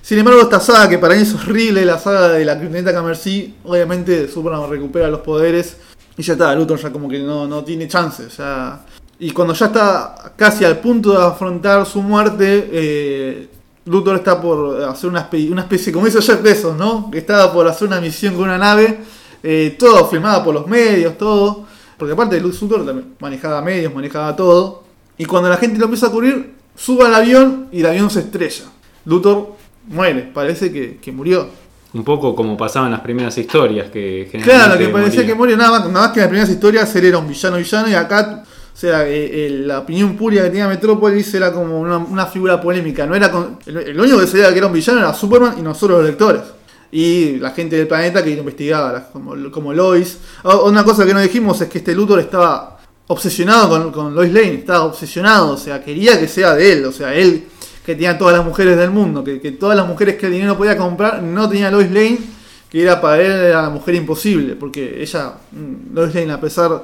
Sin embargo, esta saga, que para mí es horrible, la saga de la Kryptonita Camercy, obviamente Superman recupera los poderes y ya está, Luthor ya como que no, no tiene chance. Ya... Y cuando ya está casi al punto de afrontar su muerte, eh, Luthor está por hacer una una especie como hizo Jeff Bezos, ¿no? Que estaba por hacer una misión con una nave, todo filmado por los medios, todo. Porque aparte Luthor también manejaba medios, manejaba todo. Y cuando la gente lo empieza a cubrir, sube al avión y el avión se estrella. Luthor muere, parece que, que murió. Un poco como pasaban las primeras historias que Claro, generalmente que parecía que murió nada más, nada más que en las primeras historias él era un villano villano y acá, o sea, eh, eh, la opinión pública que tenía Metrópolis era como una, una figura polémica. No era con- el, el único que sabía que era un villano era Superman y nosotros los lectores. Y la gente del planeta que investigaba, como, como Lois. O- Una cosa que no dijimos es que este Luthor estaba obsesionado con, con Lois Lane, estaba obsesionado, o sea, quería que sea de él, o sea, él que tenía todas las mujeres del mundo, que, que todas las mujeres que el dinero podía comprar, no tenía Lois Lane, que era para él la mujer imposible, porque ella, mm, Lois Lane, a pesar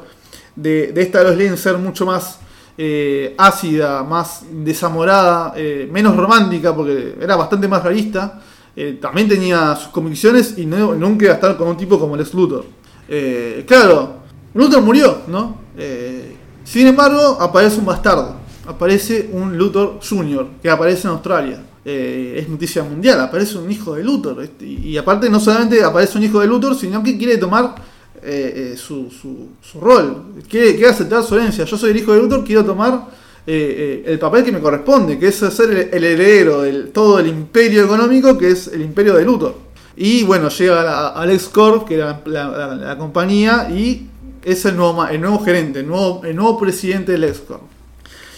de, de esta Lois Lane ser mucho más eh, ácida, más desamorada, eh, menos romántica, porque era bastante más realista, eh, también tenía sus convicciones y nunca iba a estar con un tipo como Lex Luthor. Eh, claro, Luthor murió, ¿no? Eh, sin embargo, aparece un bastardo. Aparece un Luthor Jr. que aparece en Australia. Es noticia mundial, aparece un hijo de Luthor. este, y, aparte, no solamente aparece un hijo de Luthor, sino que quiere tomar su, su- su rol. Quiere, quiere aceptar su herencia. Yo soy el hijo de Luthor, quiero tomar eh, eh, el papel que me corresponde, que es ser el, heredero de todo el imperio económico, que es el imperio de Luthor. Y bueno, llega Alex Corp, que era la, compañía, y es el nuevo, el nuevo gerente, el nuevo, el nuevo presidente de Corp.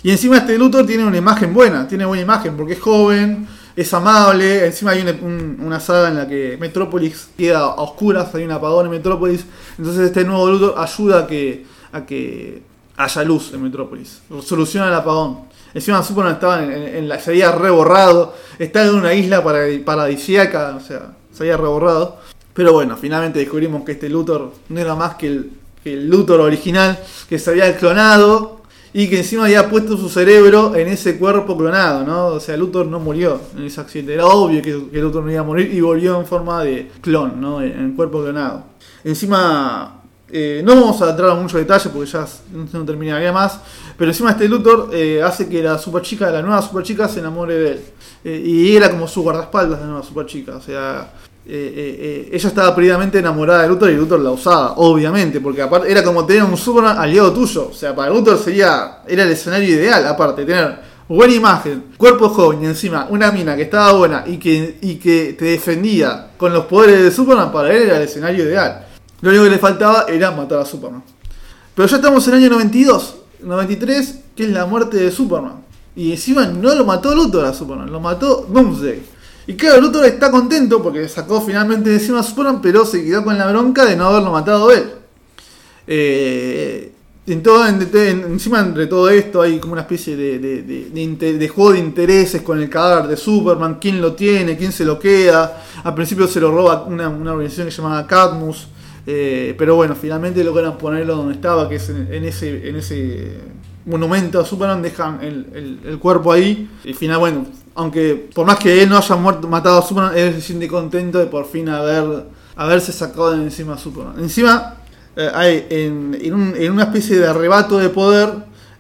Y encima este Luthor tiene una imagen buena, tiene buena imagen porque es joven, es amable. Encima hay una, un- una saga en la que Metrópolis queda a oscuras, hay un apagón en Metrópolis. Entonces este nuevo Luthor ayuda que, a que haya luz en Metrópolis, soluciona el apagón. Encima Superman estaba en, en- en la, se había reborrado, estaba en una isla para- paradisíaca, o sea, se había reborrado. Pero bueno, finalmente descubrimos que este Luthor no era más que el, que Luthor original, que se había clonado y que encima había puesto su cerebro en ese cuerpo clonado, ¿no? O sea, Luthor no murió en ese accidente. Era obvio que, que Luthor no iba a morir y volvió en forma de clon, ¿no? En, en cuerpo clonado. Encima, eh, no vamos a entrar a mucho detalle porque ya no, terminaría más. Pero encima este Luthor eh, hace que la super chica, la nueva super chica, se enamore de él. Eh, y era como su guardaespaldas, la nueva super chica. O sea, eh, ella estaba previamente enamorada de Luthor y Luthor la usaba, obviamente. Porque aparte era como tener un Superman aliado tuyo. O sea, para Luthor sería, era el escenario ideal, aparte, tener buena imagen, cuerpo joven y encima una mina que estaba buena y que, y que te defendía con los poderes de Superman, para él era el escenario ideal. Lo único que le faltaba era matar a Superman. Pero ya estamos en el año 92, 93, que es la muerte de Superman. Y encima no lo mató Luthor a Superman, lo mató Doomsday. Y claro, Luthor está contento porque sacó finalmente de encima a Superman, pero se quedó con la bronca de no haberlo matado él. Eh, encima entre todo esto hay como una especie de, juego de intereses con el cadáver de Superman, quién lo tiene, quién se lo queda. Al principio se lo roba una, una organización que se llamaba Cadmus, eh, pero bueno, finalmente logran ponerlo donde estaba, que es en, ese, en ese monumento a Superman, dejan el, el- cuerpo ahí. Y al final, bueno, aunque por más que él no haya muerto, matado a Superman, él se siente contento de por fin haber, haberse sacado de encima a Superman. Encima, eh, hay, en, en una especie de arrebato de poder,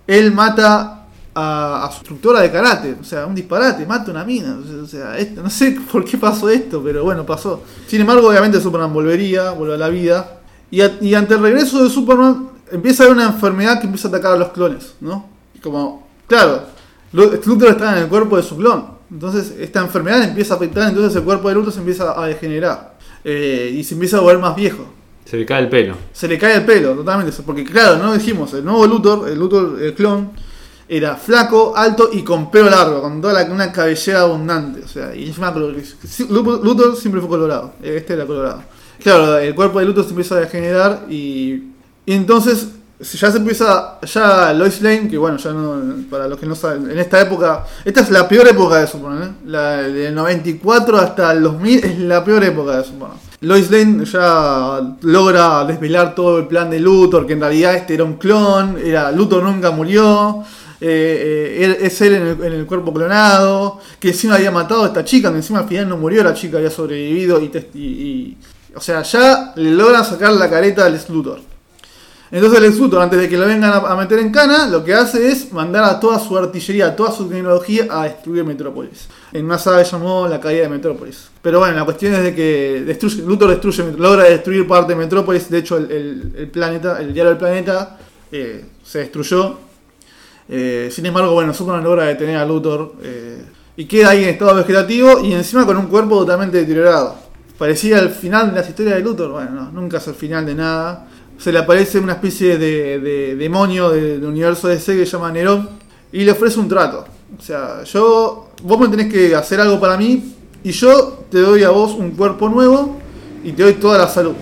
él mata a, a su instructora de karate. O sea, un disparate, mata una mina. O sea, esto- no sé por qué pasó esto, pero bueno, pasó. Sin embargo, obviamente Superman volvería, vuelve a la vida. Y, a- y ante el regreso de Superman, empieza a haber una enfermedad que empieza a atacar a los clones, ¿no? Y como, claro, Lu- Luthor está en el cuerpo de su clon. Entonces, esta enfermedad empieza a afectar, entonces el cuerpo de Luthor se empieza a degenerar. Eh, y se empieza a volver más viejo Se le cae el pelo. se le cae el pelo totalmente. Porque claro, no dijimos, el nuevo Luthor, el Luthor, el clon, era flaco, alto y con pelo largo, con toda la- una cabellera abundante. O sea, y encima Luthor siempre fue colorado, este era colorado. Claro, el cuerpo de Luthor se empieza a degenerar y, y entonces ya se empieza, ya Lois Lane, que bueno, ya no, para los que no saben, en esta época, esta es la peor época de Superman, ¿eh? la del 94 hasta el 2000 es la peor época de Superman. Lois Lane ya logra desvelar todo el plan de Luthor, que en realidad este era un clon, era Luthor nunca murió, eh, eh, es él en el, cuerpo clonado, que encima había matado a esta chica, que encima al final no murió la chica, había sobrevivido y, o sea, ya le logran sacar la careta al Lex Luthor. Entonces el Lex Luthor, antes de que lo vengan a, meter en cana, lo que hace es mandar a toda su artillería, a toda su tecnología a destruir Metrópolis. En una saga llamó La caída de Metrópolis. Pero bueno, la cuestión es de que destruye, Luthor destruye, logra destruir parte de Metrópolis. De hecho, el planeta, el diario del planeta, eh, se destruyó. Eh, sin embargo, bueno, Superman logra detener a Luthor. eh, y queda ahí en estado vegetativo y encima con un cuerpo totalmente deteriorado. Parecía el final de las historias de Luthor. Bueno, no, nunca es el final de nada. Se le aparece una especie de, de demonio de- del universo DC que se llama Nerón y le ofrece un trato. O sea, yo, vos me tenés que hacer algo para mí y yo te doy a vos un cuerpo nuevo y te doy toda la salud.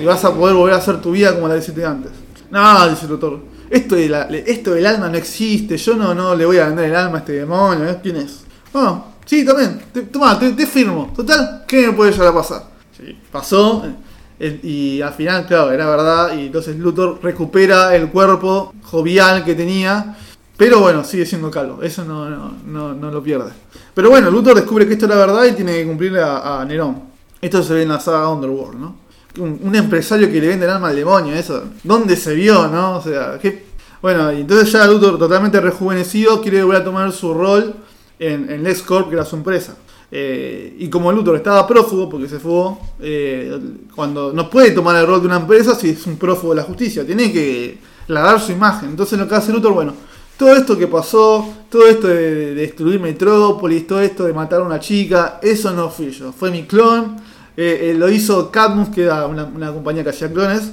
Y vas a poder volver a hacer tu vida como la hiciste antes. No, dice el doctor. Esto, esto del alma no existe. Yo no, no le voy a vender el alma a este demonio. ¿eh? ¿Quién es? Ah, sí, también. Toma, te, firmo. Total, ¿qué me puede llegar a pasar? Sí, pasó. eh, Y al final, claro, era verdad. Y entonces Luthor recupera el cuerpo jovial que tenía. Pero bueno, sigue siendo calvo. Eso no, no, no, no lo pierde. Pero bueno, Luthor descubre que esto es la verdad y tiene que cumplirle a, a Nerón. Esto se ve en la saga Underworld, ¿no? Un, empresario que le vende el alma al demonio, eso. ¿Dónde se vio, no? O sea, ¿qué? Bueno, y entonces ya Luthor, totalmente rejuvenecido, quiere volver a tomar su rol en, en LexCorp, que era su empresa. Eh, y como Luthor estaba prófugo, porque se fugó, eh, cuando no puede tomar el rol de una empresa si es un prófugo de la justicia, tiene que lavar su imagen. Entonces lo que hace Luthor, bueno, todo esto que pasó, todo esto de, de destruir Metrópolis, todo esto de matar a una chica, eso no fui yo, fue mi clon. Eh, eh, lo hizo Cadmus, que era una, compañía que hacía clones.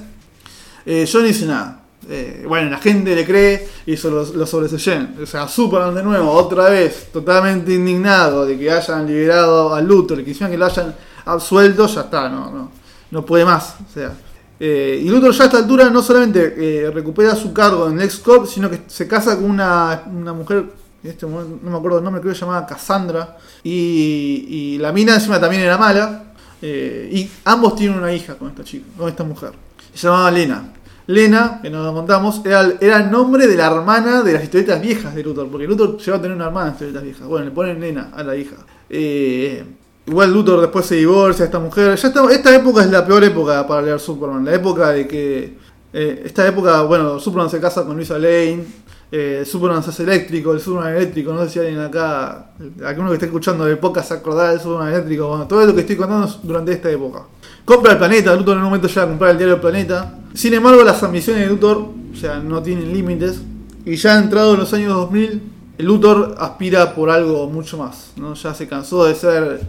Eh, yo no hice nada. Eh, bueno, la gente le cree y eso lo, lo sobreseyen. O sea, Superman de nuevo, otra vez, totalmente indignado de que hayan liberado a Luthor, que encima que lo hayan absuelto, ya está, no, no, no puede más. O sea, y Luthor ya a esta altura no solamente recupera su cargo en LexCorp, sino que se casa con una, una mujer, este no me acuerdo el nombre, creo que se llamaba Cassandra, y la mina encima también era mala, eh, y ambos tienen una hija con esta chica, con esta mujer. Se llamaba Lena. Lena, que nos lo contamos, era, el- nombre de la hermana de las historietas viejas de Luthor, porque Luthor llegó a tener una hermana en historietas viejas. Bueno, le ponen Lena a la hija. Eh, igual Luthor después se divorcia esta mujer. Ya está- esta época es la peor época para leer Superman, la época de que Eh, esta época, bueno, Superman se casa con Luisa Lane, eh, Superman se eléctrico, el Superman eléctrico, no sé si alguien acá, alguno que esté escuchando de época se acordará del Superman eléctrico, bueno, todo lo que estoy contando es durante esta época. Compra el planeta, Luthor en un momento llega a comprar el diario planeta. Sin embargo, las ambiciones de Luthor, o sea, no tienen límites. Y ya entrado en los años 2000, el Luthor aspira por algo mucho más. ¿no? Ya se cansó de ser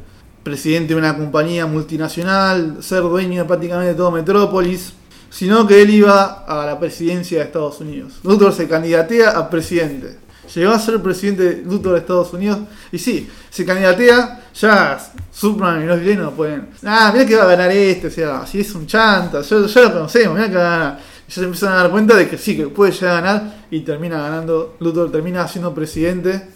presidente de una compañía multinacional, ser dueño de prácticamente todo Metrópolis, sino que él iba a la presidencia de Estados Unidos. Luthor se candidatea a presidente. Llegó a ser presidente Luthor de Estados Unidos. Y sí, se candidatea, ya Superman y los villanos no pueden. Ah, mira que va a ganar este, o sea, si es un chanta, ya, lo conocemos, mira que va a ganar. Y ya se empiezan a dar cuenta de que sí, que puede llegar a ganar y termina ganando. Luthor termina siendo presidente.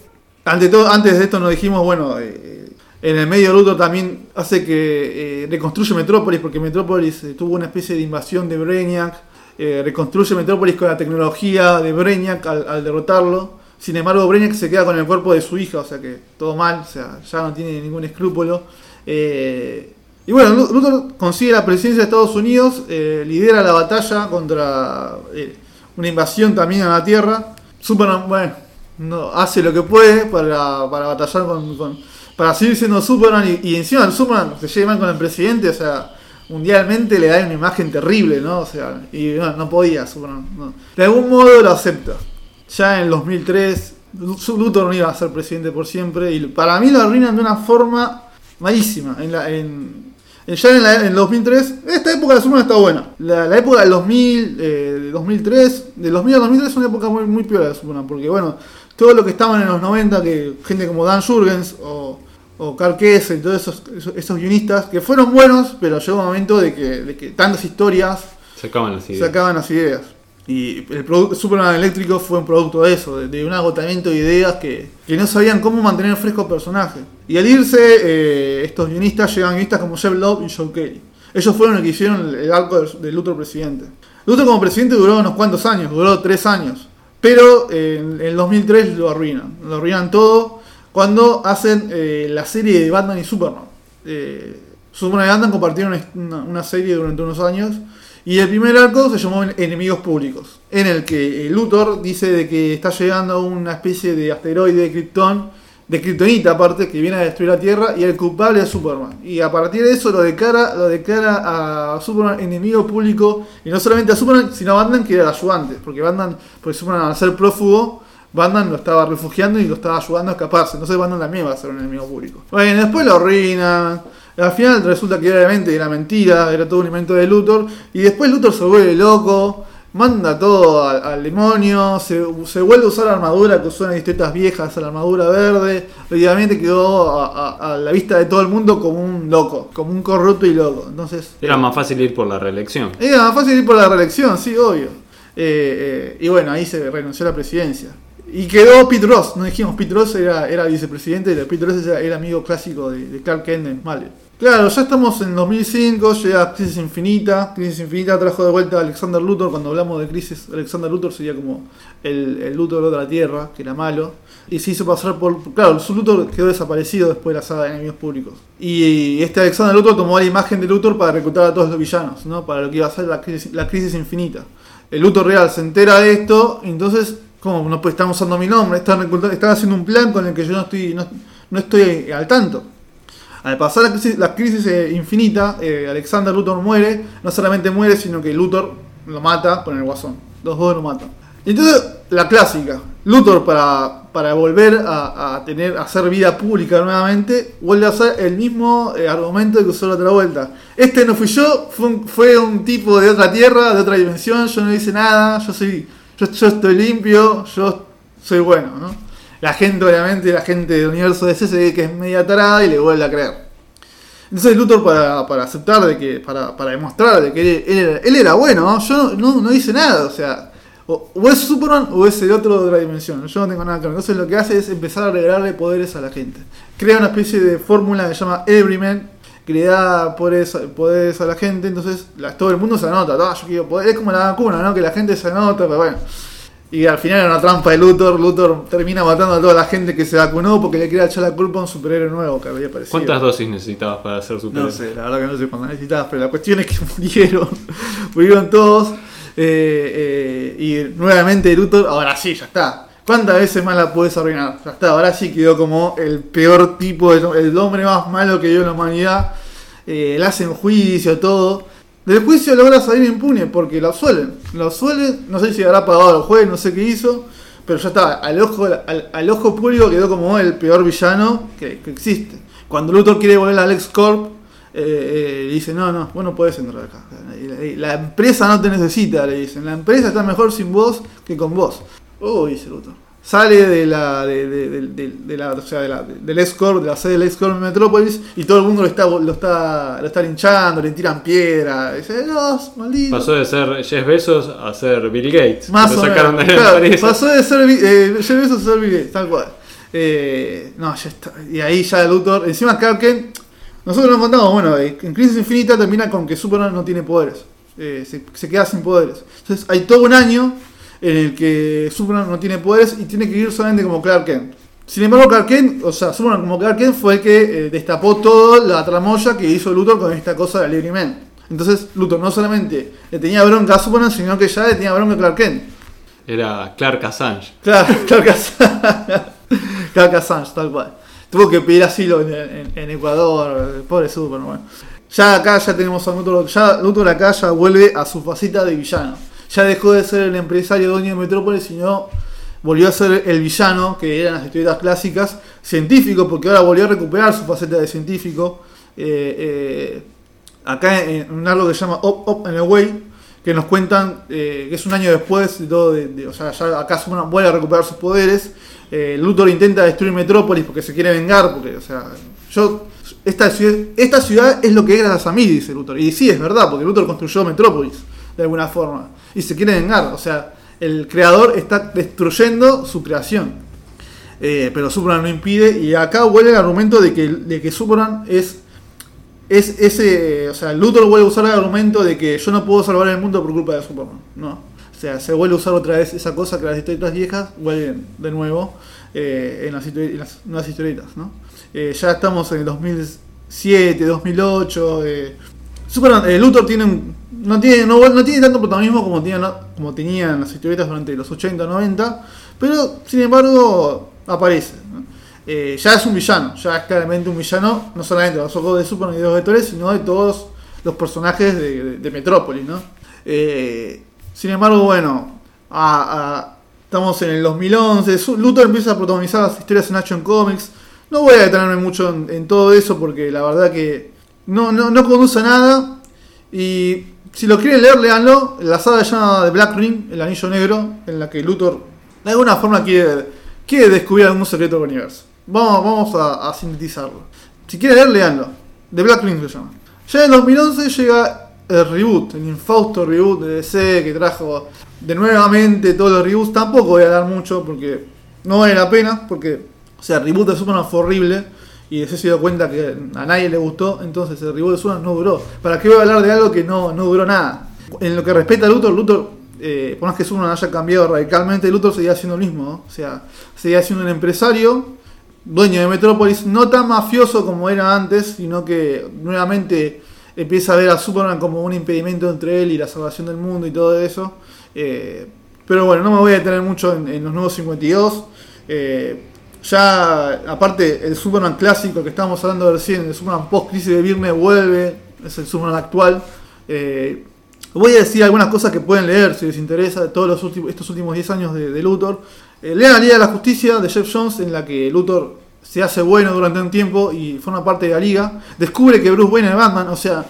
Ante todo, antes de esto nos dijimos, bueno, eh, en el medio Luthor también hace que eh, reconstruye Metrópolis, porque Metrópolis eh, tuvo una especie de invasión de Brainiac. Eh, reconstruye Metrópolis con la tecnología de Brainiac al, derrotarlo. Sin embargo, Brainiac se queda con el cuerpo de su hija, o sea que todo mal, o sea, ya no tiene ningún escrúpulo. Eh, y bueno, Lu- Luthor consigue la presidencia de Estados Unidos, lidera la batalla contra una invasión también a la Tierra. Superman, bueno, no, hace lo que puede para, para batallar con- para seguir siendo Superman y, encima el Superman se lleva con el presidente, o sea, mundialmente le da una imagen terrible, ¿no? O sea, y no, no podía Superman. no. De algún modo lo acepta. Ya en el 2003, Lu- Luthor no iba a ser presidente por siempre y para mí lo arruinan de una forma malísima. En la, en, en- ya en, el 2003, esta época de Superman está buena. La, la época del 2000, eh, del 2003, del 2000 al 2003 es una época muy, muy piola de Superman, porque bueno, todo lo que estaban en los 90, que gente como Dan Jurgens o, o Carl Kessel y todos esos, esos, esos guionistas, que fueron buenos, pero llegó un momento de que, de que tantas historias Se acaban las ideas. sacaban las ideas. Y el producto Superman eléctrico fue un producto de eso, de, de un agotamiento de ideas que, que no sabían cómo mantener fresco el personaje. Y al irse, eh, estos guionistas llegan guionistas como Jeff Love y Joe Kelly. Ellos fueron los que hicieron el, el arco del, del Luthor presidente. Luthor como presidente duró unos cuantos años, duró tres años. Pero en el 2003 lo arruinan. Lo arruinan todo cuando hacen eh, la serie de Batman y Superman. Eh, Superman y Batman compartieron una, una serie durante unos años. Y el primer arco se llamó Enemigos Públicos, en el que eh, Luthor dice de que está llegando una especie de asteroide de Krypton, de Kryptonita aparte, que viene a destruir la Tierra, y el culpable es Superman. Y a partir de eso lo declara, lo declara a Superman enemigo público, y no solamente a Superman, sino a Batman, que era el ayudante, porque Batman, porque Superman al ser prófugo, Batman lo estaba refugiando y lo estaba ayudando a escaparse. Entonces Batman también va a ser un enemigo público. Bueno, después lo arruinan. Al final resulta que obviamente era mentira, era todo un invento de Luthor. Y después Luthor se vuelve loco, manda todo al, al demonio, se, se vuelve a usar la armadura que usó en historietas viejas, la armadura verde. Obviamente quedó a, a- a la vista de todo el mundo como un loco, como un corrupto y loco. Entonces, Era más fácil ir por la reelección. era más fácil ir por la reelección, sí, obvio. Eh, eh, y bueno, ahí se renunció a la presidencia. Y quedó Pete Ross, no dijimos, Pete Ross era, era vicepresidente, y Pete Ross era, era amigo clásico de, de Clark Kent en. Claro, ya estamos en 2005, llega Crisis Infinita. Crisis Infinita trajo de vuelta a Alexander Luthor. Cuando hablamos de Crisis, Alexander Luthor sería como el, Luthor de la Tierra, que era malo. Y se hizo pasar por. Claro, su Luthor quedó desaparecido después de la saga de enemigos públicos. Y este Alexander Luthor tomó la imagen de Luthor para reclutar a todos los villanos, ¿no? Para lo que iba a ser la crisis, la crisis infinita. El Luthor real se entera de esto, entonces, ¿cómo? No pues, están usando mi nombre, están, están haciendo un plan con el que yo no estoy, no estoy al tanto. Al pasar la crisis, la eh, infinita, eh, Alexander Luthor muere. No solamente muere, sino que Luthor lo mata con el guasón. Los dos lo matan. Y entonces, la clásica. Luthor, para, para volver a, tener, a hacer vida pública nuevamente, vuelve a hacer el mismo eh, argumento que usó la otra vuelta. Este no fui yo, fue un, tipo de otra tierra, de otra dimensión, yo no hice nada, yo soy, yo, yo estoy limpio, yo soy bueno, ¿no? La gente, obviamente, la gente del universo DC se que es media tarada y le vuelve a creer. Entonces Luthor para, para aceptar de que, para, para demostrar de que él, él era, él era bueno, ¿no? yo no, no, hice nada, o sea, o, o es Superman o es el otro de otra dimensión, yo no tengo nada que ver. Entonces lo que hace es empezar a regalarle poderes a la gente. Crea una especie de fórmula que se llama Everyman, que le da poderes, poderes a la gente, entonces la- todo el mundo se anota, "Ah, yo quiero poder", es como la vacuna, ¿no? Que la gente se anota, pero bueno. Y al final era una trampa de Luthor. Luthor termina matando a toda la gente que se vacunó porque le quería echar la culpa a un superhéroe nuevo que había aparecido. ¿Cuántas dosis necesitabas para ser No superhéroe? sé, la verdad que no sé cuántas necesitabas, pero la cuestión es que murieron. murieron todos. Eh, eh, y nuevamente Luthor, ahora sí, ya está. ¿Cuántas veces más la puedes arruinar? Ya está, ahora sí quedó como el peor tipo, el, el hombre más malo que dio la humanidad. Eh, le hacen juicio, todo. Del juicio logra salir impune porque lo suelen. Lo suelen, no sé si habrá pagado al juez, no sé qué hizo. Pero ya está, al ojo, al, al ojo público quedó como el peor villano que, que existe. Cuando Luthor quiere volver a Lex Corp, eh, eh, dice, no, no, vos no podés entrar acá. La, la empresa no te necesita, le dicen. La empresa está mejor sin vos que con vos. Oh, dice Luthor. Sale de la, de, de, de, la, o sea, de la, del X-Corp, de la sede del X-Corp en Metrópolis, y todo el mundo lo está, lo está, lo está linchando, le tiran piedra. Dice, maldito. Pasó de ser Jeff Bezos a ser Bill Gates. Más que o sacaron menos. de la Claro, empresa. pasó de ser eh, Jeff Bezos a ser Bill Gates, tal cual. Eh, no, ya está. Y ahí ya Luthor. Encima Clark Kent. Nosotros nos contamos, bueno, eh, en Crisis Infinita termina con que Superman no tiene poderes. Eh, se, se queda sin poderes. Entonces hay todo un año en el que Superman no tiene poderes y tiene que vivir solamente como Clark Kent. Sin embargo, Clark Kent, o sea, Superman como Clark Kent fue el que eh, destapó toda la tramoya que hizo Luthor con esta cosa de Liberty Man. Entonces, Luthor no solamente le tenía bronca a Superman, sino que ya le tenía bronca a Clark Kent. Era Clark Assange. Claro, Clark Assange. Clark Assange, tal cual. Tuvo que pedir asilo en, en- en Ecuador, pobre Superman. Bueno. Ya acá ya tenemos a Luthor, ya Luthor acá ya vuelve a su faceta de villano. Ya dejó de ser el empresario dueño de Metrópolis, sino volvió a ser el villano, que eran las historietas clásicas, científico, porque ahora volvió a recuperar su faceta de científico. Eh, eh, acá en un algo que se llama Up, Up and Away, que nos cuentan eh, que es un año después de todo, de, o sea, ya acá vuelve a recuperar sus poderes. Luthor intenta destruir Metrópolis porque se quiere vengar, porque, o sea, yo, esta ciudad, esta ciudad es lo que es gracias a mí, dice Luthor. Y sí, es verdad, porque Luthor construyó Metrópolis, de alguna forma, y se quiere vengar, o sea, el creador está destruyendo su creación. Eh, pero Superman no impide, y acá vuelve el argumento de que, de que Superman es es ese, o sea, Luthor vuelve a usar el argumento de que yo no puedo salvar el mundo por culpa de Superman, no. O sea, se vuelve a usar otra vez esa cosa que las historietas viejas vuelven de nuevo eh, en, las en las nuevas historietas, ¿no? Eh, ya estamos en el 2007, 2008. Eh, Superman, eh, Luthor tiene un- no tiene no, tiene tanto protagonismo como tenía no- como tenían las historietas durante los 80, 90, pero sin embargo aparece. Eh, ya es un villano, ya es claramente un villano, no solamente de los ojos de Superman y de los vectores, sino de todos los personajes de, de- Metrópolis, ¿no? Eh, sin embargo, bueno, estamos en el 2011, Su- Luthor empieza a protagonizar las historias en Action Comics. No voy a detenerme mucho en todo eso porque la verdad que no, no, no conduce nada. Y si lo quieren leer, leanlo. La saga llama The Black Ring, el anillo negro, en la que Luthor de alguna forma quiere, quiere descubrir algún secreto del universo. Vamos, vamos a, a sintetizarlo. Si quieren leer, leanlo. The Black Ring se llama. Ya en 2011 llega el reboot, el infausto reboot de DC que trajo de nuevamente todos los reboots. Tampoco voy a dar mucho porque no vale la pena, porque, o sea, el reboot de Superman fue horrible y DC se dio cuenta que a nadie le gustó, entonces el reboot de Superman no duró. ¿Para qué voy a hablar de algo que no, no duró nada? En lo que respecta a Luthor, Luthor, eh, por más que Superman haya cambiado radicalmente, Luthor seguía siendo el mismo, o sea, seguía siendo un empresario, dueño de Metrópolis, no tan mafioso como era antes, sino que nuevamente empieza a ver a Superman como un impedimento entre él y la salvación del mundo y todo eso. Eh, pero bueno, no me voy a detener mucho en, los nuevos 52. Eh, ya, aparte, el Superman clásico que estábamos hablando recién, el Superman post-crisis de Viernes vuelve, es el Superman actual. Eh, voy a decir algunas cosas que pueden leer si les interesa de todos los últimos, estos últimos 10 años de, de Luthor. Eh, lean la Liga de la Justicia de Jeff Jones, en la que Luthor se hace bueno durante un tiempo y forma parte de la liga. Descubre que Bruce Wayne es Batman, o sea,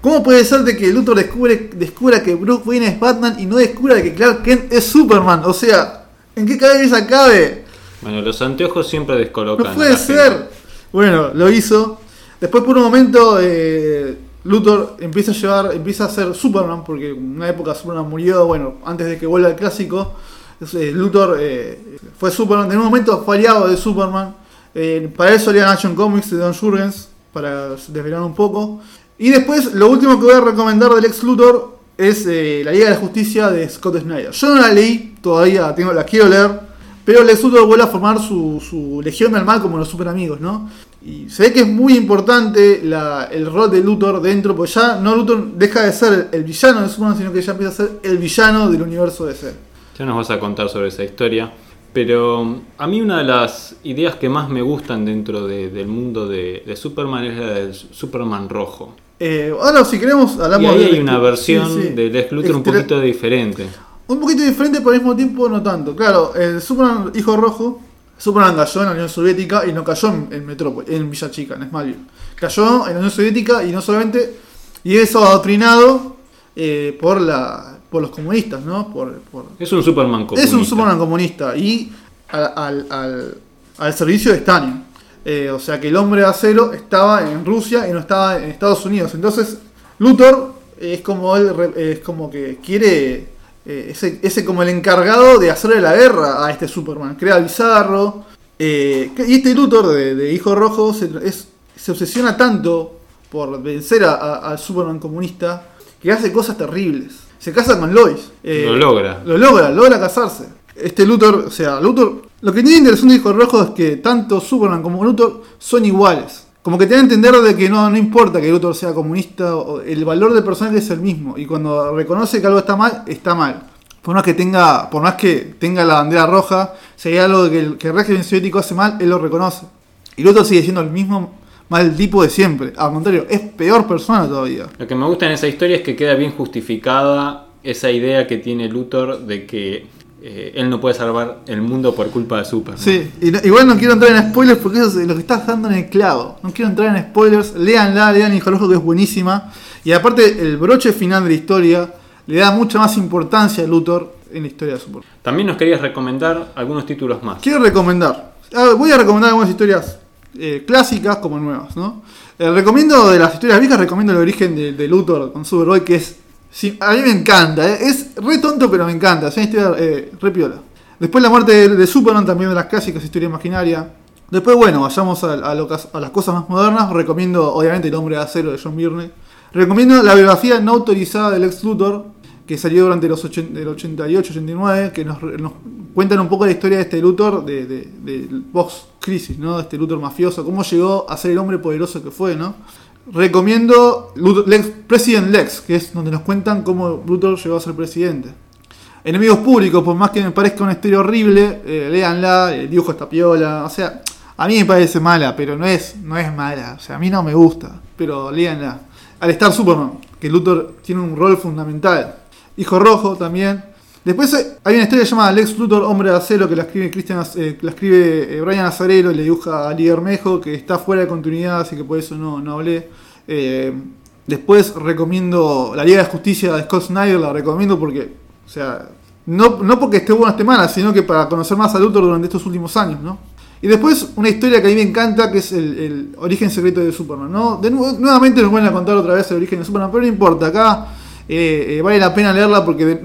¿cómo puede ser de que Luthor descubre, descubra que Bruce Wayne es Batman y no descubra que Clark Kent es Superman? O sea, ¿en qué cabeza cabe? Bueno, los anteojos siempre descolocan. No puede ser. gente. Bueno, lo hizo. Después por un momento eh, Luthor empieza a llevar, empieza a ser Superman, porque en una época Superman murió, bueno, antes de que vuelva el clásico. eh, Luthor eh, fue Superman, en un momento fue aliado de Superman. Eh, para eso leían Action Comics de Don Jurgens, para desvelar un poco. Y después, lo último que voy a recomendar del ex Luthor es eh, la Liga de la Justicia de Scott Snyder. Yo no la leí todavía, tengo, la quiero leer. Pero Lex Luthor vuelve a formar su, su Legión del Mal como los super amigos, ¿no? Y se ve que es muy importante la- el rol de Luthor dentro, porque ya no Luthor deja de ser el villano de Superman, sino que ya empieza a ser el villano del universo DC. Ya nos vas a contar sobre esa historia. Pero a mí una de las ideas que más me gustan dentro de- del mundo de, de Superman es la del Superman rojo. Eh, ahora, si queremos, Y hablamos ahí del- hay una versión sí, sí. de Lex Luthor un Extra- poquito diferente. Un poquito diferente, pero al mismo tiempo no tanto. Claro, el Superman Hijo Rojo, Superman cayó en la Unión Soviética y no cayó en, en Metrópolis, en Villa Chica, en Smallville. Cayó en la Unión Soviética y no solamente. Y es adoctrinado eh, por la por los comunistas, ¿no? Por, por- Es un Superman comunista. es un Superman comunista y al, al, al- al servicio de Stalin. Eh, o sea que el hombre de acero estaba en Rusia y no estaba en Estados Unidos. Entonces, Luthor es como él, es como que quiere. Eh, ese, ese como el encargado de hacerle la guerra a este Superman. Crea Bizarro. eh, y este Luthor de, de Hijo Rojo se, es- se obsesiona tanto por vencer al Superman comunista que hace cosas terribles. Se casa con Lois. eh, Lo logra. lo logra, logra casarse. Este Luthor, o sea, Luthor. Lo que tiene interesante de Hijo Rojo es que tanto Superman como Luthor son iguales. Como que te da a entender de que no, no importa que Luthor sea comunista, el valor del personaje es el mismo. Y cuando reconoce que algo está mal, está mal. Por más que tenga, por más que tenga la bandera roja, si hay algo que el, el régimen soviético hace mal, él lo reconoce. Y Luthor sigue siendo el mismo mal tipo de siempre. Al contrario, es peor persona todavía. Lo que me gusta en esa historia es que queda bien justificada esa idea que tiene Luthor de que eh, él no puede salvar el mundo por culpa de Superman. Sí, y no- igual no quiero entrar en spoilers porque eso es lo que estás dando en el clavo. No quiero entrar en spoilers, léanla, lean Hijo que es buenísima. Y aparte, el broche final de la historia le da mucha más importancia a Luthor en la historia de Superman. También nos querías recomendar algunos títulos más. Quiero recomendar, voy a recomendar algunas historias eh, clásicas como nuevas, ¿no? Eh, recomiendo de las historias viejas, recomiendo el origen de, de Luthor con Superboy, que es. Sí, a mí me encanta, eh, es re tonto, pero me encanta, es una historia eh, re piola. Después la muerte de, Superman, también de las clásicas, historia imaginaria. Después, bueno, vayamos a, las cosas más modernas. Recomiendo, obviamente, El hombre de acero de John Byrne. Recomiendo la biografía no autorizada del ex Luthor, que salió durante los 80 el 88-89, que nos, cuentan un poco la historia de este Luthor, de, de, post-crisis, ¿no? De este Luthor mafioso, cómo llegó a ser el hombre poderoso que fue, ¿no? Recomiendo Lex, President Lex, que es donde nos cuentan cómo Luthor llegó a ser presidente. Enemigos públicos, por más que me parezca una historia horrible, eh, léanla, el dibujo está piola, o sea, a mí me parece mala, pero no es, no es mala, o sea, a mí no me gusta, pero léanla. Al estar Superman, que Luthor tiene un rol fundamental. Hijo Rojo también. Después hay- una historia llamada Lex Luthor, Hombre de Acero, que la escribe, Christian, eh, la escribe eh, Brian Azarelo y le dibuja a Ali Bermejo, que está fuera de continuidad, así que por eso no, no hablé. Eh, después recomiendo la Liga de Justicia de Scott Snyder, la recomiendo porque, o sea, no, no porque esté buena o esté sino que para conocer más a Luthor durante estos últimos años, ¿no? Y después una historia que a mí me encanta, que es el, origen secreto de Superman, ¿no? De nuevamente nos vuelven a contar otra vez el origen de Superman, pero no importa, acá vale la pena leerla porque de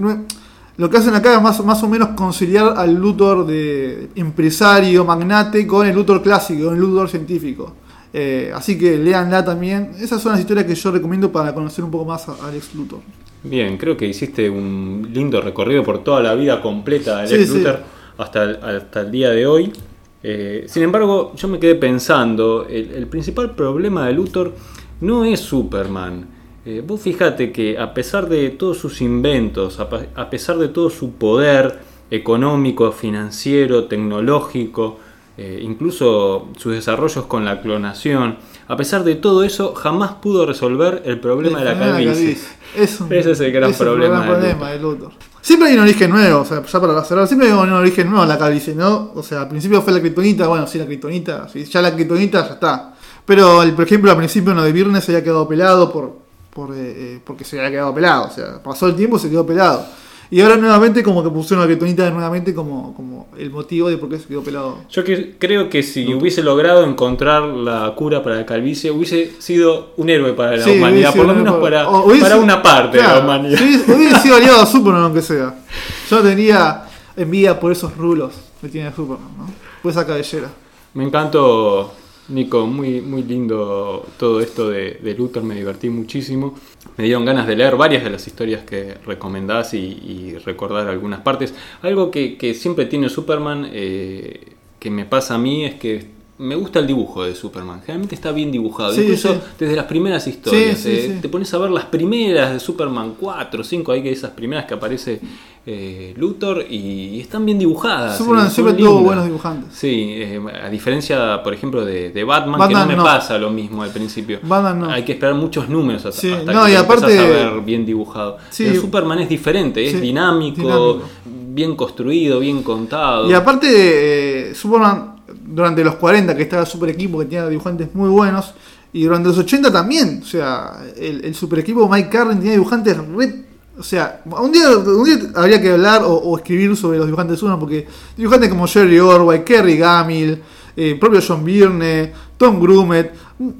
lo que hacen acá es más, más o menos conciliar al Luthor de empresario, magnate, con el Luthor clásico, con el Luthor científico. Eh, así que leanla también. Esas son las historias que yo recomiendo para conocer un poco más a Alex Luthor. Bien, creo que hiciste un lindo recorrido por toda la vida completa de Sí, Lex sí. Luthor hasta, el, hasta el día de hoy. Eh, sin embargo, yo me quedé pensando, el, el principal problema de Luthor no es Superman. Eh, vos fíjate que a pesar de todos sus inventos, a, pesar de todo su poder económico, financiero, tecnológico, eh, incluso sus desarrollos con la clonación, a pesar de todo eso, jamás pudo resolver el problema de la calvicie. Es un- Ese es el gran es problema gran de problema de Luthor. Siempre hay un origen nuevo, o sea, ya para cerrar, siempre hay un origen nuevo en la calvicie, ¿no? O sea, al principio fue la kriptonita, bueno, sí, la kriptonita, sí, ya la kriptonita ya está. Pero, el- por ejemplo, al principio uno de Viernes se había quedado pelado por, por, eh, eh, porque se había quedado pelado, o sea, pasó el tiempo y se quedó pelado. Y ahora nuevamente como que pusieron la kriptonita nuevamente como, como el motivo de por qué se quedó pelado. Yo que- creo que si hubiese logrado encontrar la cura para la calvicie, hubiese sido un héroe para la Sí, humanidad, por lo menos para, o hubiese- para una parte de claro, la humanidad. hubiese, hubiese sido aliado a Superman aunque sea. Yo tenía envidia por esos rulos que tiene Superman, ¿no? Por esa cabellera. Me encantó, Nico, muy, muy lindo todo esto de, de Luthor, me divertí muchísimo. Me dieron ganas de leer varias de las historias que recomendás y, recordar algunas partes. Algo que, que siempre tiene Superman, eh, que me pasa a mí, es que me gusta el dibujo de Superman. Generalmente está bien dibujado. Sí, Incluso sí. desde las primeras historias. Sí, eh. Te pones a ver las primeras de Superman 4, 5, hay que esas primeras que aparece eh, Luthor y, están bien dibujadas. Superman eh, siempre tuvo buenos dibujantes. Sí, eh, a diferencia, por ejemplo, de, de Batman, que no me no. pasa lo mismo al principio. Batman no. Hay que esperar muchos números hasta, hasta no, que y aparte- a ver bien dibujado. Pero Superman es diferente, es dinámico, dinámico. bien construido, bien contado. Y aparte, eh, Superman, durante los 40, que estaba el super equipo que tenía dibujantes muy buenos, y durante los 80 también, o sea, el, el super equipo Mike Carlin tenía dibujantes re- O sea, un día, un día habría que hablar o, o escribir sobre los dibujantes de Superman, porque dibujantes como Jerry Orwell, Kerry Gamil, eh, propio John Byrne, Tom Grumet,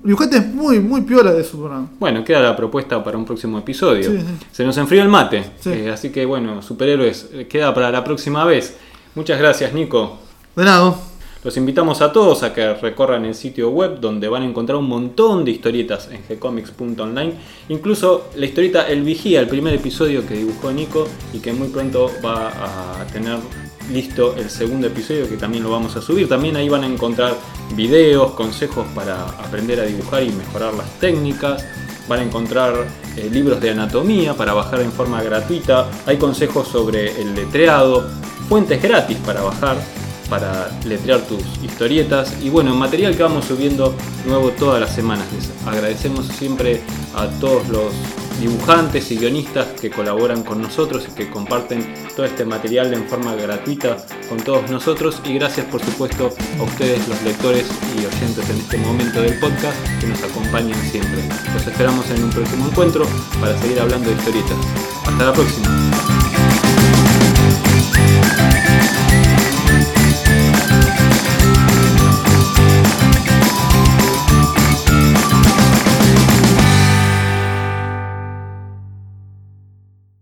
dibujantes muy, muy piolas de Superman. Bueno, queda la propuesta para un próximo episodio. Sí, sí. Se nos enfrió el mate, Sí. eh, así que bueno, superhéroes, eh, queda para la próxima vez. Muchas gracias, Nico. De nada. Los invitamos a todos a que recorran el sitio web donde van a encontrar un montón de historietas en gcomics.online. Incluso la historieta El Vigía, el primer episodio que dibujó Nico y que muy pronto va a tener listo el segundo episodio que también lo vamos a subir. También ahí van a encontrar videos, consejos para aprender a dibujar y mejorar las técnicas. Van a encontrar eh, libros de anatomía para bajar en forma gratuita. Hay consejos sobre el letreado, fuentes gratis para bajar para letrear tus historietas y bueno, material que vamos subiendo nuevo todas las semanas. Les agradecemos siempre a todos los dibujantes y guionistas que colaboran con nosotros y que comparten todo este material en forma gratuita con todos nosotros y gracias por supuesto a ustedes los lectores y oyentes en este momento del podcast que nos acompañan siempre. Los esperamos en un próximo encuentro para seguir hablando de historietas. Hasta la próxima.